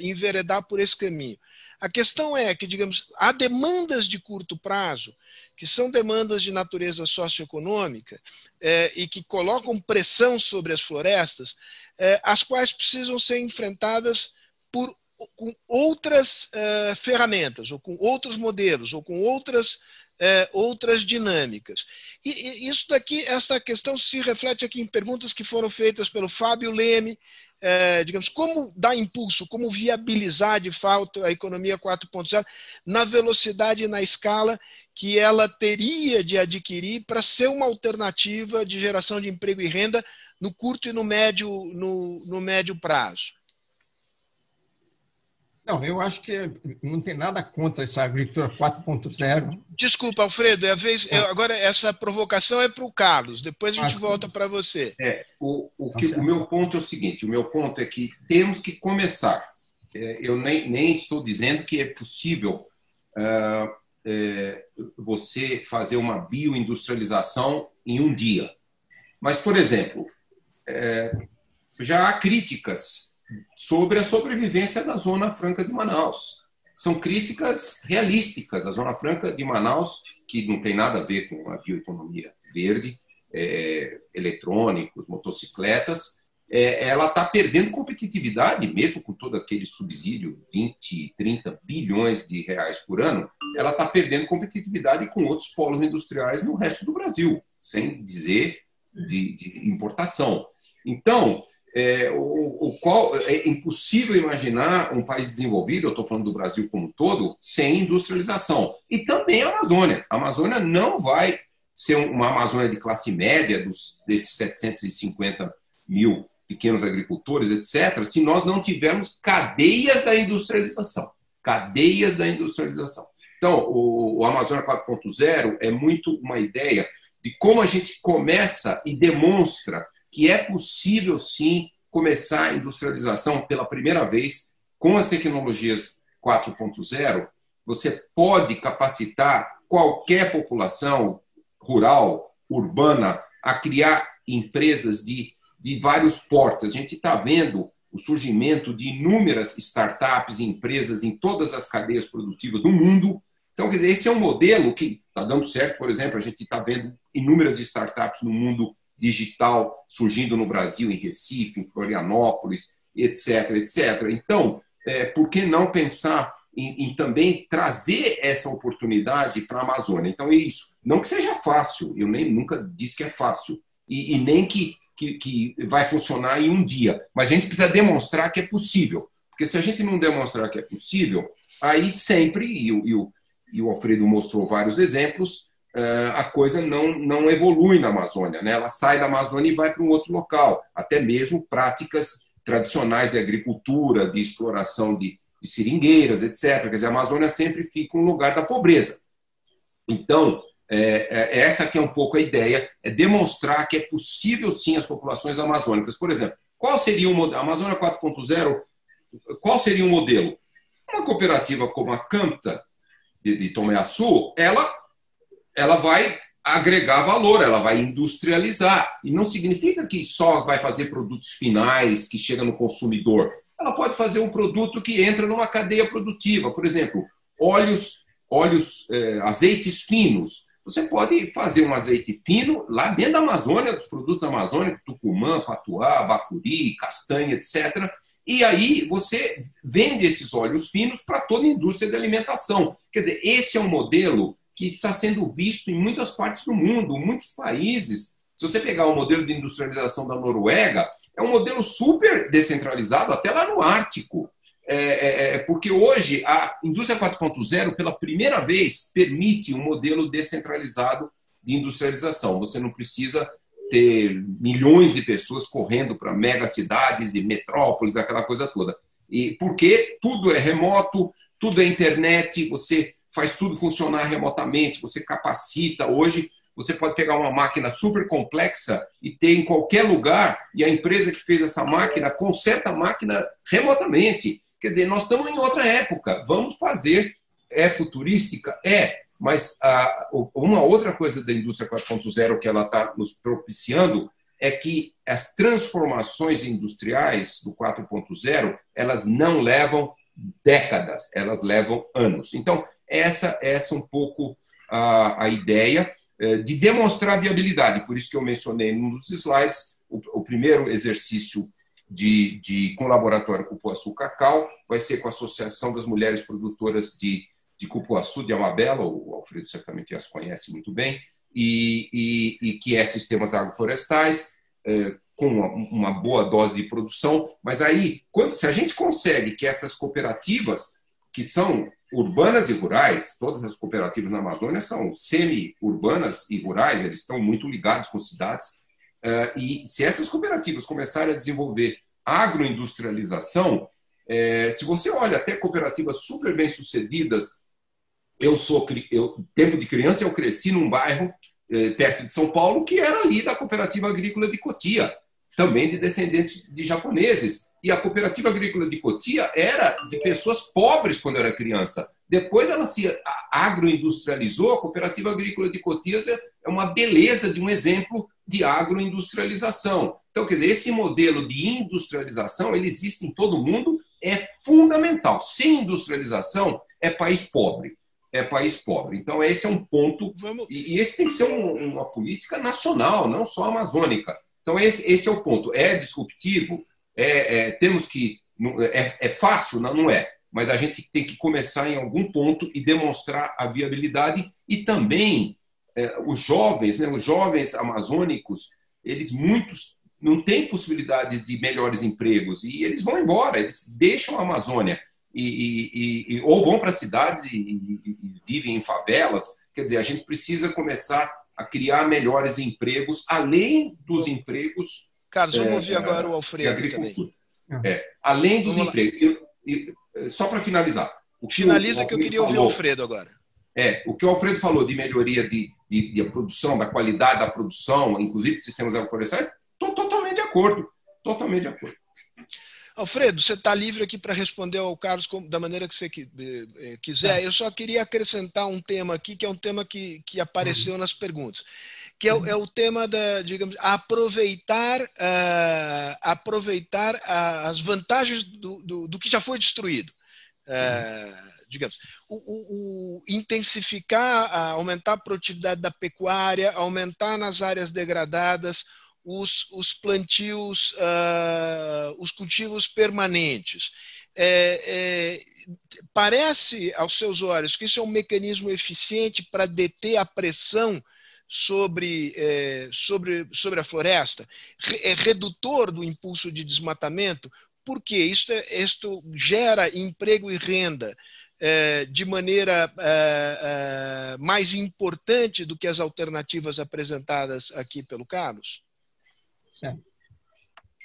enveredar por esse caminho. A questão é que, digamos, há demandas de curto prazo, que são demandas de natureza socioeconômica é, e que colocam pressão sobre as florestas, é, as quais precisam ser enfrentadas por, com outras é, ferramentas, ou com outros modelos, ou com outras, é, outras dinâmicas. E, e, isso daqui, essa questão se reflete aqui em perguntas que foram feitas pelo Fábio Leme, é, digamos, como dar impulso, como viabilizar de fato a economia 4.0 na velocidade e na escala que ela teria de adquirir para ser uma alternativa de geração de emprego e renda no curto e no médio, no, no médio prazo. Não, eu acho que não tem nada contra essa agricultura 4.0. Desculpa, Alfredo, é vez, eu, agora essa provocação é para o Carlos, depois a gente volta para você. É, o, o, que, o, meu ponto é o seguinte: o meu ponto é que temos que começar. É, eu nem, nem estou dizendo que é possível uh, é, você fazer uma bioindustrialização em um dia. Mas, por exemplo, é, já há críticas sobre a sobrevivência da Zona Franca de Manaus. São críticas realísticas. A Zona Franca de Manaus, que não tem nada a ver com a bioeconomia verde, é, eletrônicos, motocicletas, é, ela está perdendo competitividade, mesmo com todo aquele subsídio, 20, 30 bilhões de reais por ano, ela está perdendo competitividade com outros polos industriais no resto do Brasil, sem dizer de, de importação. Então, é, o, o, qual é impossível imaginar um país desenvolvido, eu estou falando do Brasil como um todo, sem industrialização. E também a Amazônia. A Amazônia não vai ser uma Amazônia de classe média dos, desses 750 mil pequenos agricultores, etc., se nós não tivermos cadeias da industrialização. Cadeias da industrialização. Então, o, o Amazônia 4.0 é muito uma ideia de como a gente começa e demonstra que é possível sim começar a industrialização pela primeira vez com as tecnologias 4.0. Você pode capacitar qualquer população rural, urbana, a criar empresas de, de vários portos. A gente está vendo o surgimento de inúmeras startups e empresas em todas as cadeias produtivas do mundo. Então, quer dizer, esse é um modelo que está dando certo. Por exemplo, a gente está vendo inúmeras startups no mundo digital surgindo no Brasil, em Recife, em Florianópolis, etc, etc. Então, é, por que não pensar em, em, também trazer essa oportunidade para a Amazônia? Então, é isso. Não que seja fácil, eu nem nunca disse que é fácil, e, e nem que, que, que vai funcionar em um dia, mas a gente precisa demonstrar que é possível. Porque se a gente não demonstrar que é possível, aí sempre, e, e, o, e o Alfredo mostrou vários exemplos, a coisa não, não evolui na Amazônia. Né? Ela sai da Amazônia e vai para um outro local. Até mesmo práticas tradicionais de agricultura, de exploração de, de seringueiras, etc. Quer dizer, a Amazônia sempre fica um lugar da pobreza. Então, é, é, essa que é um pouco a ideia, é demonstrar que é possível sim as populações amazônicas. Por exemplo, qual seria o modelo? A Amazônia 4.0, qual seria o modelo? Uma cooperativa como a Campta de, de Tomé Açu, ela ela vai agregar valor, ela vai industrializar. E não significa que só vai fazer produtos finais que chegam no consumidor. Ela pode fazer um produto que entra numa cadeia produtiva. Por exemplo, óleos, óleos é, azeites finos. Você pode fazer um azeite fino lá dentro da Amazônia, dos produtos amazônicos, Tucumã, Patuá, Bacuri, castanha, etc. E aí você vende esses óleos finos para toda a indústria de alimentação. Quer dizer, esse é um modelo que está sendo visto em muitas partes do mundo, muitos países. Se você pegar o modelo de industrialização da Noruega, é um modelo super descentralizado, até lá no Ártico. É, é, é porque hoje a indústria 4.0, pela primeira vez, permite um modelo descentralizado de industrialização. Você não precisa ter milhões de pessoas correndo para megacidades e metrópoles, aquela coisa toda. E porque tudo é remoto, tudo é internet, você faz tudo funcionar remotamente, você capacita. Hoje, você pode pegar uma máquina super complexa e ter em qualquer lugar, e a empresa que fez essa máquina conserta a máquina remotamente. Quer dizer, nós estamos em outra época, vamos fazer. É futurística? É, mas ah, uma outra coisa da indústria 4.0 que ela está nos propiciando é que as transformações industriais do 4.0 elas não levam décadas, elas levam anos. Então essa essa um pouco a, a ideia eh, de demonstrar viabilidade. Por isso que eu mencionei num dos slides o, o primeiro exercício de, de com o laboratório Cupuaçu Cacau vai ser com a Associação das Mulheres Produtoras de de Cupuaçu, de Amabela, o Alfredo certamente as conhece muito bem, e, e, e que é sistemas agroflorestais, é, com uma, uma, boa dose de produção. Mas aí, quando, se a gente consegue que essas cooperativas, que são urbanas e rurais, todas as cooperativas na Amazônia são semi-urbanas e rurais, eles estão muito ligados com cidades, é, e se essas cooperativas começarem a desenvolver agroindustrialização, é, se você olha até cooperativas super bem sucedidas eu sou eu tempo de criança eu cresci num bairro eh, perto de São Paulo que era ali da cooperativa agrícola de Cotia, também de descendentes de japoneses. E a cooperativa agrícola de Cotia era de pessoas pobres quando eu era criança. Depois ela se agroindustrializou. A cooperativa agrícola de Cotias é uma beleza de um exemplo de agroindustrialização. Então, quer dizer, esse modelo de industrialização ele existe em todo o mundo, é fundamental. Sem industrialização é país pobre é país pobre. Então, esse é um ponto, Vamos... e, esse tem que ser um, uma política nacional, não só amazônica. Então, esse, esse é o ponto. É disruptivo, é, é temos que. É, é fácil? Não, não é. Mas a gente tem que começar em algum ponto e demonstrar a viabilidade e também é, os jovens, né, os jovens amazônicos, eles muitos não têm possibilidade de melhores empregos e eles vão embora, eles deixam a Amazônia e, e, e ou vão para cidades e, e, vivem em favelas. Quer dizer, a gente precisa começar a criar melhores empregos, além dos empregos. Carlos, vamos é, ouvir agora o Alfredo também. É, além dos vamos empregos. só para finalizar. Finaliza que, que eu queria falou, ouvir o Alfredo agora. É, o que o Alfredo falou de melhoria de, de, de produção, da qualidade da produção, inclusive de sistemas agroflorestais, estou totalmente de acordo. Totalmente de acordo. Alfredo, você está livre aqui para responder ao Carlos da maneira que você eh, eh, quiser. Eu só queria acrescentar um tema aqui, que é um tema que, que apareceu uhum. nas perguntas, que é, é, o tema da, digamos, aproveitar, uh, aproveitar uh, as vantagens do, do, do, que já foi destruído. Uh, digamos, o, o, o, intensificar, aumentar a produtividade da pecuária, aumentar nas áreas degradadas, os, os plantios, uh, os cultivos permanentes. É, é, parece aos seus olhos que isso é um mecanismo eficiente para deter a pressão sobre, é, sobre, sobre a floresta? É redutor do impulso de desmatamento? Por quê? Isto, é, isto gera emprego e renda é, de maneira é, é, mais importante do que as alternativas apresentadas aqui pelo Carlos? Certo.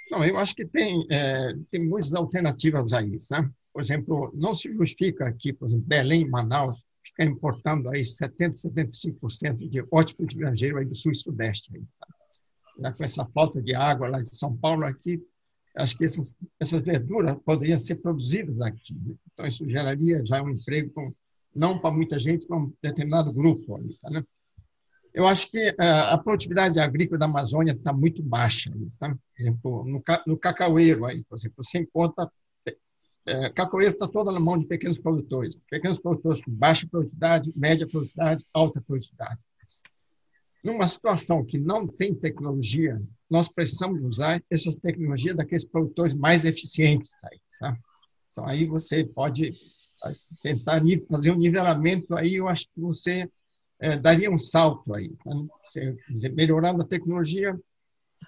Não, eu acho que tem, é, tem muitas alternativas a isso. Né? Por exemplo, não se justifica aqui, por exemplo, Belém, Manaus, ficar importando aí 70%, 75% de ótimo de granjeiro aí do sul e sudeste. Aí, tá? Já com essa falta de água lá de São Paulo aqui, acho que essas, essas verduras poderiam ser produzidas aqui. Né? Então, isso geraria já um emprego, com, não para muita gente, para um determinado grupo. Tá, né? Eu acho que a produtividade agrícola da Amazônia está muito baixa. Por exemplo, no, no cacaueiro, aí, por exemplo, você encontra. É, cacaueiro está toda na mão de pequenos produtores. Pequenos produtores com baixa produtividade, média produtividade, alta produtividade. Numa situação que não tem tecnologia, nós precisamos usar essas tecnologias daqueles produtores mais eficientes. Aí, sabe? Então, aí você pode tentar fazer um nivelamento, aí eu acho que você é, daria um salto aí. Né? Você, melhorando a tecnologia,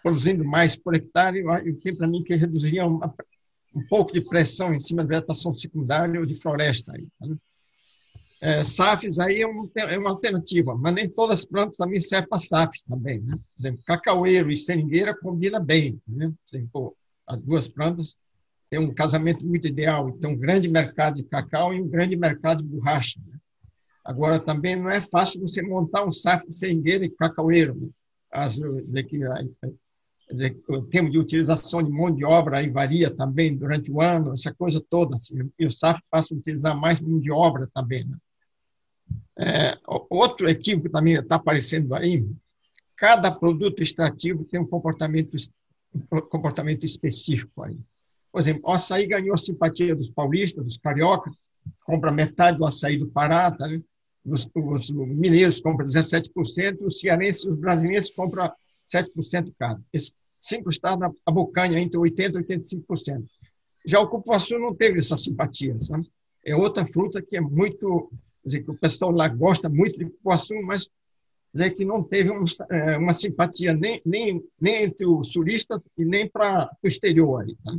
produzindo mais por hectare, eu tenho para mim que reduzia uma, um pouco de pressão em cima da vegetação secundária ou de floresta. Aí, né? é, SAFs aí é, um, é, uma alternativa, mas nem todas as plantas também servem para SAFs também. Né? Por exemplo, cacaueiro e seringueira combina bem. Por exemplo, as duas plantas têm um casamento muito ideal. Tem um grande mercado de cacau e um grande mercado de borracha. Né? Agora, também não é fácil você montar um SAF de seringueira e cacaueiro. Né? As, que, dizer, o tempo de utilização de mão de obra aí varia também durante o ano, essa coisa toda. Assim, e o SAF passa a utilizar mais mão de obra também. Né? É, outro equívoco também está aparecendo aí, cada produto extrativo tem um comportamento, um comportamento específico aí. Por exemplo, o açaí ganhou simpatia dos paulistas, dos cariocas, compra metade do açaí do Pará, tá, né? os, os, mineiros compram 17%, os cearenses os brasileiros compram 7% cada. Esses cinco estados abocanham entre 80% e 85%. Já o cupuaçu não teve essa simpatia, sabe? É outra fruta que é muito dizer, que o pessoal lá gosta muito de cupuaçu, mas dizer, que não teve um, é, uma simpatia nem, nem, nem entre os turistas e nem para o exterior. Ali, tá?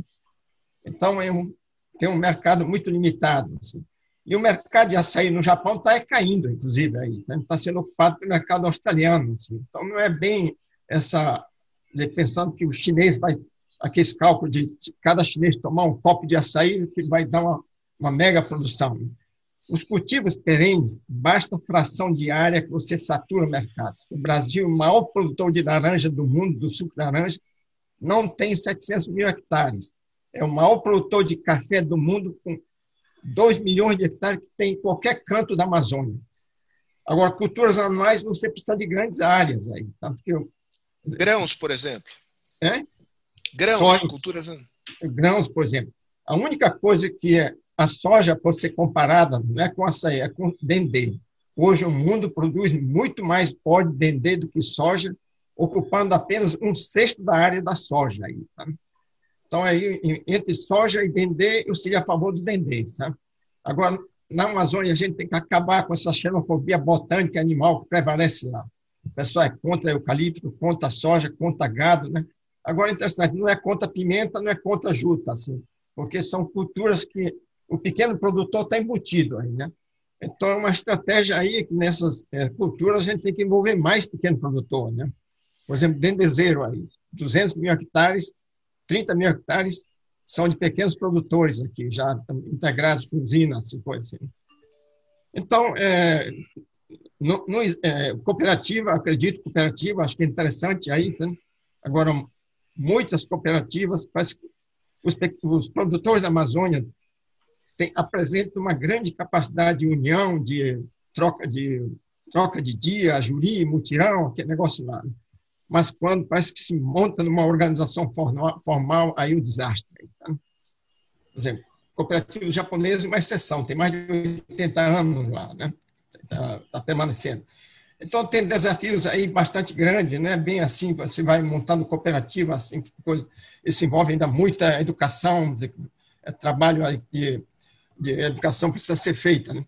Então, é um, tem um mercado muito limitado. Assim. E o mercado de açaí no Japão está caindo, inclusive, aí. Está né? sendo ocupado pelo mercado australiano. Assim. Então, não é bem essa... Dizer, pensando que o chinês vai... Aqueles cálculos de cada chinês tomar um copo de açaí que vai dar uma, uma mega produção. Os cultivos perenes, basta fração de área que você satura o mercado. O Brasil, o maior produtor de laranja do mundo, do suco de laranja, não tem 700 mil hectares. É o maior produtor de café do mundo, com 2 milhões de hectares que tem em qualquer canto da Amazônia. Agora, culturas anuais, você precisa de grandes áreas aí. Tá? Porque. Grãos, por exemplo. É? Grãos, Soja, culturas. Grãos, por exemplo. A única coisa que é a soja pode ser comparada não é com açaí, é com dendê. Hoje o mundo produz muito mais óleo de dendê do que soja, ocupando apenas um sexto da área da soja. Aí, tá? Então, aí, entre soja e dendê, eu seria a favor do dendê. Sabe? Agora, na Amazônia, a gente tem que acabar com essa xenofobia botânica animal que prevalece lá. O pessoal é contra eucalipto, contra soja, contra gado. Né? Agora, interessante, não é contra pimenta, não é contra juta, assim, porque são culturas que o pequeno produtor está embutido aí, né? Então, é uma estratégia aí que nessas é, culturas a gente tem que envolver mais pequeno produtor, né? Por exemplo, dendezeiro aí, 200 mil hectares, 30 mil hectares são de pequenos produtores aqui, já integrados com usinas, assim, coisa assim. Então, é, é, cooperativa, acredito, cooperativa, acho que é interessante aí. Né? Agora, muitas cooperativas, parece que os, os produtores da Amazônia tem, apresenta uma grande capacidade de união, de troca de, troca de dia, juri, mutirão, aquele negócio lá. Mas quando parece que se monta numa organização formal, formal aí o desastre. Tá? Por exemplo, cooperativo japonês é uma exceção, tem mais de 80 anos lá, né? Está tá permanecendo. Então, tem desafios aí bastante grandes, né? Bem assim, você vai montando cooperativa, assim, coisa. Isso envolve ainda muita educação, de, é trabalho de de educação precisa ser feita. Né?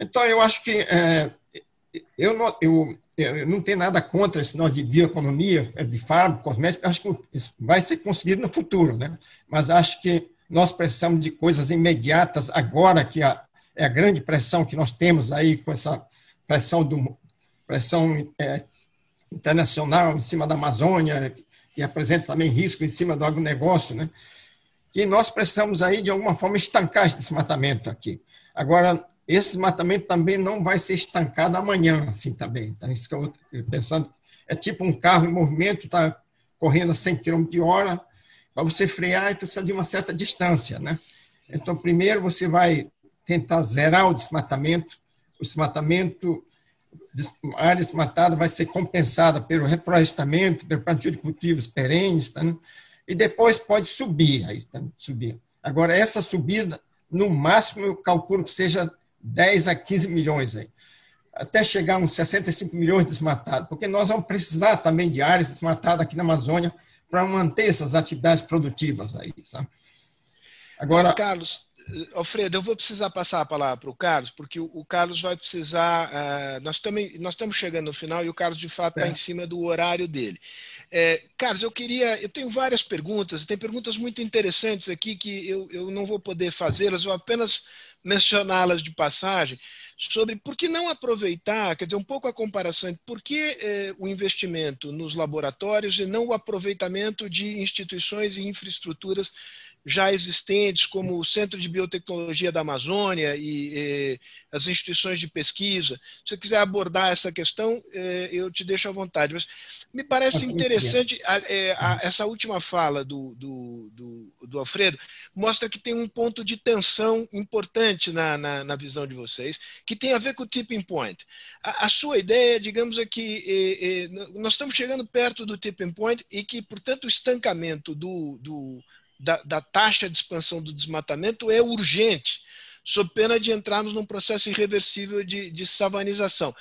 Então, eu acho que é, eu, não, eu, eu não tenho nada contra esse nó de bioeconomia, é, de fármaco, cosmético, acho que isso vai ser conseguido no futuro, né? mas acho que nós precisamos de coisas imediatas agora, que a, é a grande pressão que nós temos aí, com essa pressão, do, pressão é, internacional em cima da Amazônia, que apresenta também risco em cima do agronegócio, né? que nós precisamos aí, de alguma forma, estancar esse desmatamento aqui. Agora, esse desmatamento também não vai ser estancado amanhã, assim, também. Tá? Isso que eu estou pensando. É tipo um carro em movimento, está correndo a 100 km de hora, para você frear, precisa de uma certa distância, né? Então, primeiro você vai tentar zerar o desmatamento. O desmatamento a área desmatada vai ser compensada pelo reflorestamento, pelo plantio de cultivos perenes, tá, né? e depois pode subir, aí, tá, subir. Agora, essa subida, no máximo, eu calculo que seja 10 a 15 milhões aí, até chegar a uns 65 milhões desmatados, porque nós vamos precisar também de áreas desmatadas aqui na Amazônia para manter essas atividades produtivas aí, sabe? Agora, Carlos, Alfredo, eu vou precisar passar a palavra para o Carlos, porque o, Carlos vai precisar. Uh, nós, também, nós estamos chegando no final e o Carlos, de fato, está em cima do horário dele. É, Carlos, eu queria. Eu tenho várias perguntas, tem perguntas muito interessantes aqui que eu, eu não vou poder fazê-las, vou apenas mencioná-las de passagem, sobre por que não aproveitar, quer dizer, um pouco a comparação, por que eh, o investimento nos laboratórios e não o aproveitamento de instituições e infraestruturas já existentes, como o Centro de Biotecnologia da Amazônia e, e as instituições de pesquisa. Se você quiser abordar essa questão, eh, eu te deixo à vontade. Mas me parece interessante a, eh, a, essa última fala do, do, do, do, Alfredo, mostra que tem um ponto de tensão importante na, na, na visão de vocês, que tem a ver com o tipping point. A, sua ideia, digamos, é que eh, nós estamos chegando perto do tipping point e que, portanto, o estancamento do, do da, da taxa de expansão do desmatamento é urgente, sob pena de entrarmos num processo irreversível de, de savanização.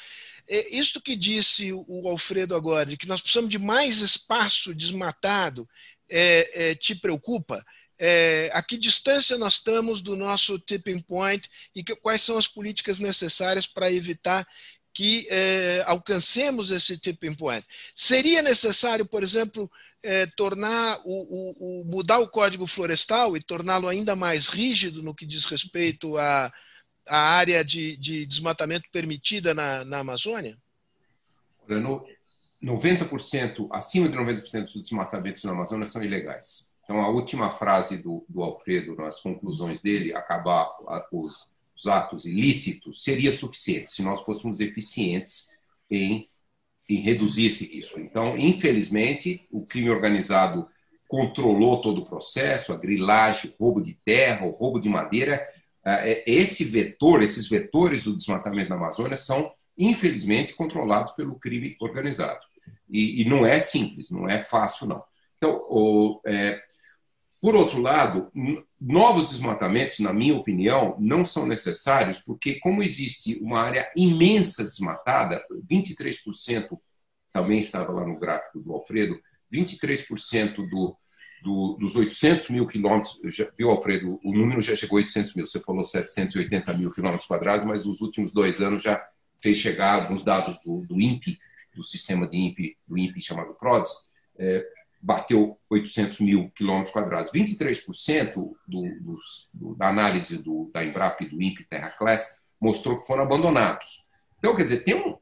É, isto que disse o Alfredo agora, de que nós precisamos de mais espaço desmatado, é, é, te preocupa? É, a que distância nós estamos do nosso tipping point e que, quais são as políticas necessárias para evitar que é, alcancemos esse tipping point? Seria necessário, por exemplo, é, tornar o, o, o, mudar o código florestal e torná-lo ainda mais rígido no que diz respeito à, à área de, de desmatamento permitida na, na Amazônia? Olha, no 90%, acima de 90% dos desmatamentos na Amazônia são ilegais. Então, a última frase do, do Alfredo, nas conclusões dele, acabar os, os atos ilícitos, seria suficiente se nós fôssemos eficientes em e reduzir esse risco. Então, infelizmente, o crime organizado controlou todo o processo, a grilagem, roubo de terra, roubo de madeira. É, é, esse vetor, esses vetores do desmatamento na Amazônia são, infelizmente, controlados pelo crime organizado. E, e não é simples, não é fácil, não. Então, o, é, por outro lado, novos desmatamentos, na minha opinião, não são necessários, porque, como existe uma área imensa desmatada, 23%, também estava lá no gráfico do Alfredo, 23% do, do, dos 800 mil quilômetros, viu, Alfredo? O número já chegou a 800 mil, você falou 780 mil quilômetros quadrados, mas nos últimos dois anos já fez chegar alguns dados do, do INPE, do sistema de INPE, do INPE chamado PRODES, é, bateu 800 mil quilômetros quadrados. 23% do, dos, do, da análise do, da Embrapa e do INPE Terra Class mostrou que foram abandonados. Então, quer dizer, tem um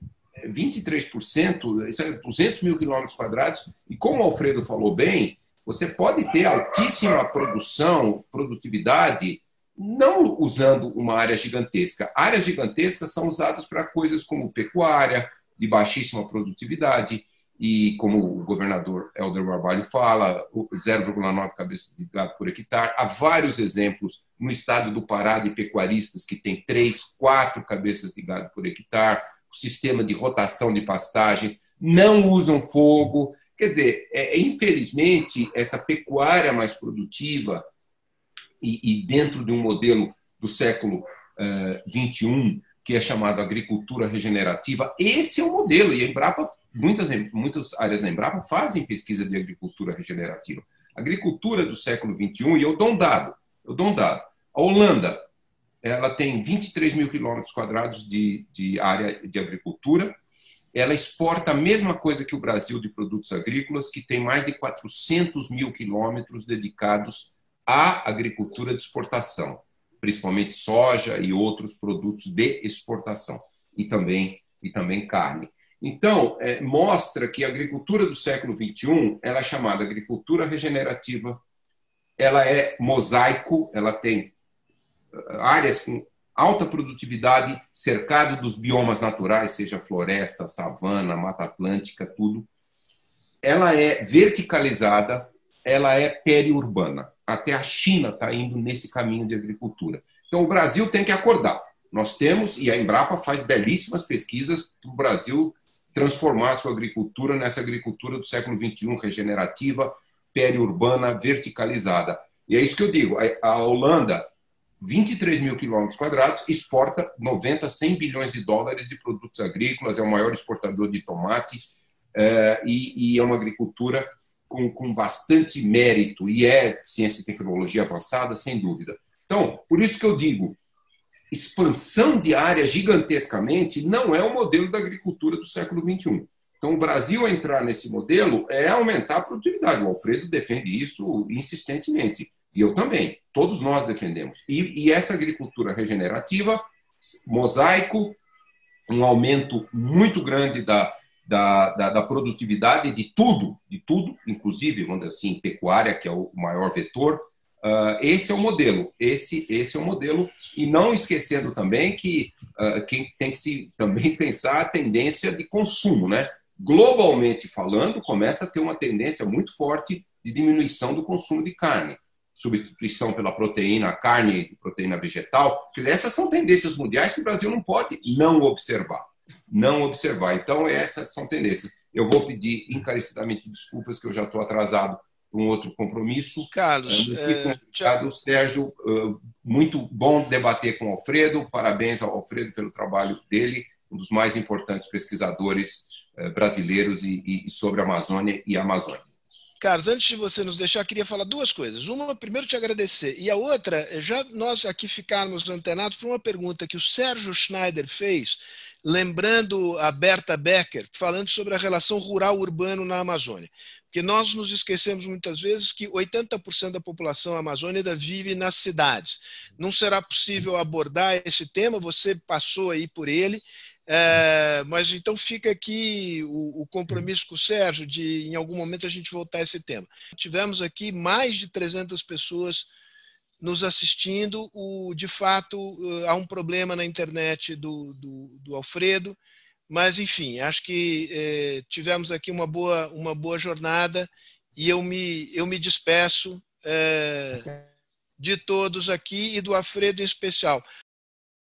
23%, isso é 200 mil quilômetros quadrados, e como o Alfredo falou bem, você pode ter altíssima produção, produtividade, não usando uma área gigantesca. Áreas gigantescas são usadas para coisas como pecuária, de baixíssima produtividade, e como o governador Helder Barbalho fala, 0,9 cabeças de gado por hectare. Há vários exemplos no estado do Pará de pecuaristas que tem três, quatro cabeças de gado por hectare, o sistema de rotação de pastagens, não usam fogo. Quer dizer, é, é infelizmente, essa pecuária mais produtiva e, e, dentro de um modelo do século XXI, uh, que é chamado agricultura regenerativa, esse é o modelo, e a Embrapa muitas, muitas áreas da Embrapa fazem pesquisa de agricultura regenerativa. Agricultura do século XXI, e eu dou um dado, eu dou um dado. A Holanda, ela tem 23 mil quilômetros quadrados de, de área de agricultura, ela exporta a mesma coisa que o Brasil de produtos agrícolas, que tem mais de 400 mil quilômetros dedicados à agricultura de exportação, principalmente soja e outros produtos de exportação, e também, e também carne. Então, é, mostra que a agricultura do século XXI ela é chamada agricultura regenerativa, ela é mosaico, ela tem uh, áreas com alta produtividade, cercado dos biomas naturais, seja floresta, savana, mata atlântica, tudo. Ela é verticalizada, ela é periurbana. Até a China está indo nesse caminho de agricultura. Então, o Brasil tem que acordar. Nós temos, e a Embrapa faz belíssimas pesquisas para o Brasil transformar sua agricultura nessa agricultura do século XXI, regenerativa, periurbana, verticalizada. E é isso que eu digo. A Holanda, 23 mil quilômetros quadrados, exporta 90, 100 bilhões de dólares de produtos agrícolas, é o maior exportador de tomates, é, e, é uma agricultura com bastante mérito, e é ciência e tecnologia avançada, sem dúvida. Então, por isso que eu digo, expansão de área gigantescamente não é o modelo da agricultura do século XXI. Então, o Brasil entrar nesse modelo é aumentar a produtividade. O Alfredo defende isso insistentemente. E eu também. Todos nós defendemos. E, e essa agricultura regenerativa, mosaico, um aumento muito grande da, da, da, da, produtividade de tudo, de tudo, inclusive, vamos dizer assim, pecuária, que é o maior vetor, Uh, esse é o modelo, esse, esse é o modelo, e não esquecendo também que uh, quem tem que se também pensar a tendência de consumo, né? Globalmente falando, começa a ter uma tendência muito forte de diminuição do consumo de carne, substituição pela proteína, carne, proteína vegetal. Essas são tendências mundiais que o Brasil não pode não observar, não observar. Então essas são tendências. Eu vou pedir encarecidamente desculpas que eu já estou atrasado um outro compromisso. Carlos, é, obrigado, Sérgio. Muito bom debater com o Alfredo. Parabéns ao Alfredo pelo trabalho dele, um dos mais importantes pesquisadores brasileiros e, sobre a Amazônia e a Amazônia. Carlos, antes de você nos deixar, queria falar duas coisas. Uma, primeiro te agradecer. E a outra, já nós aqui ficarmos antenados, foi uma pergunta que o Sérgio Schneider fez, lembrando a Berta Becker, falando sobre a relação rural-urbano na Amazônia. Porque nós nos esquecemos muitas vezes que 80% da população amazônica vive nas cidades. Não será possível abordar esse tema, você passou aí por ele, é, mas então fica aqui o, o, compromisso com o Sérgio de, em algum momento, a gente voltar a esse tema. Tivemos aqui mais de 300 pessoas nos assistindo. O, de fato, há um problema na internet do, do, do Alfredo. Mas, enfim, acho que eh, tivemos aqui uma boa, uma boa jornada e eu me, eu me despeço eh, de todos aqui e do Alfredo em especial.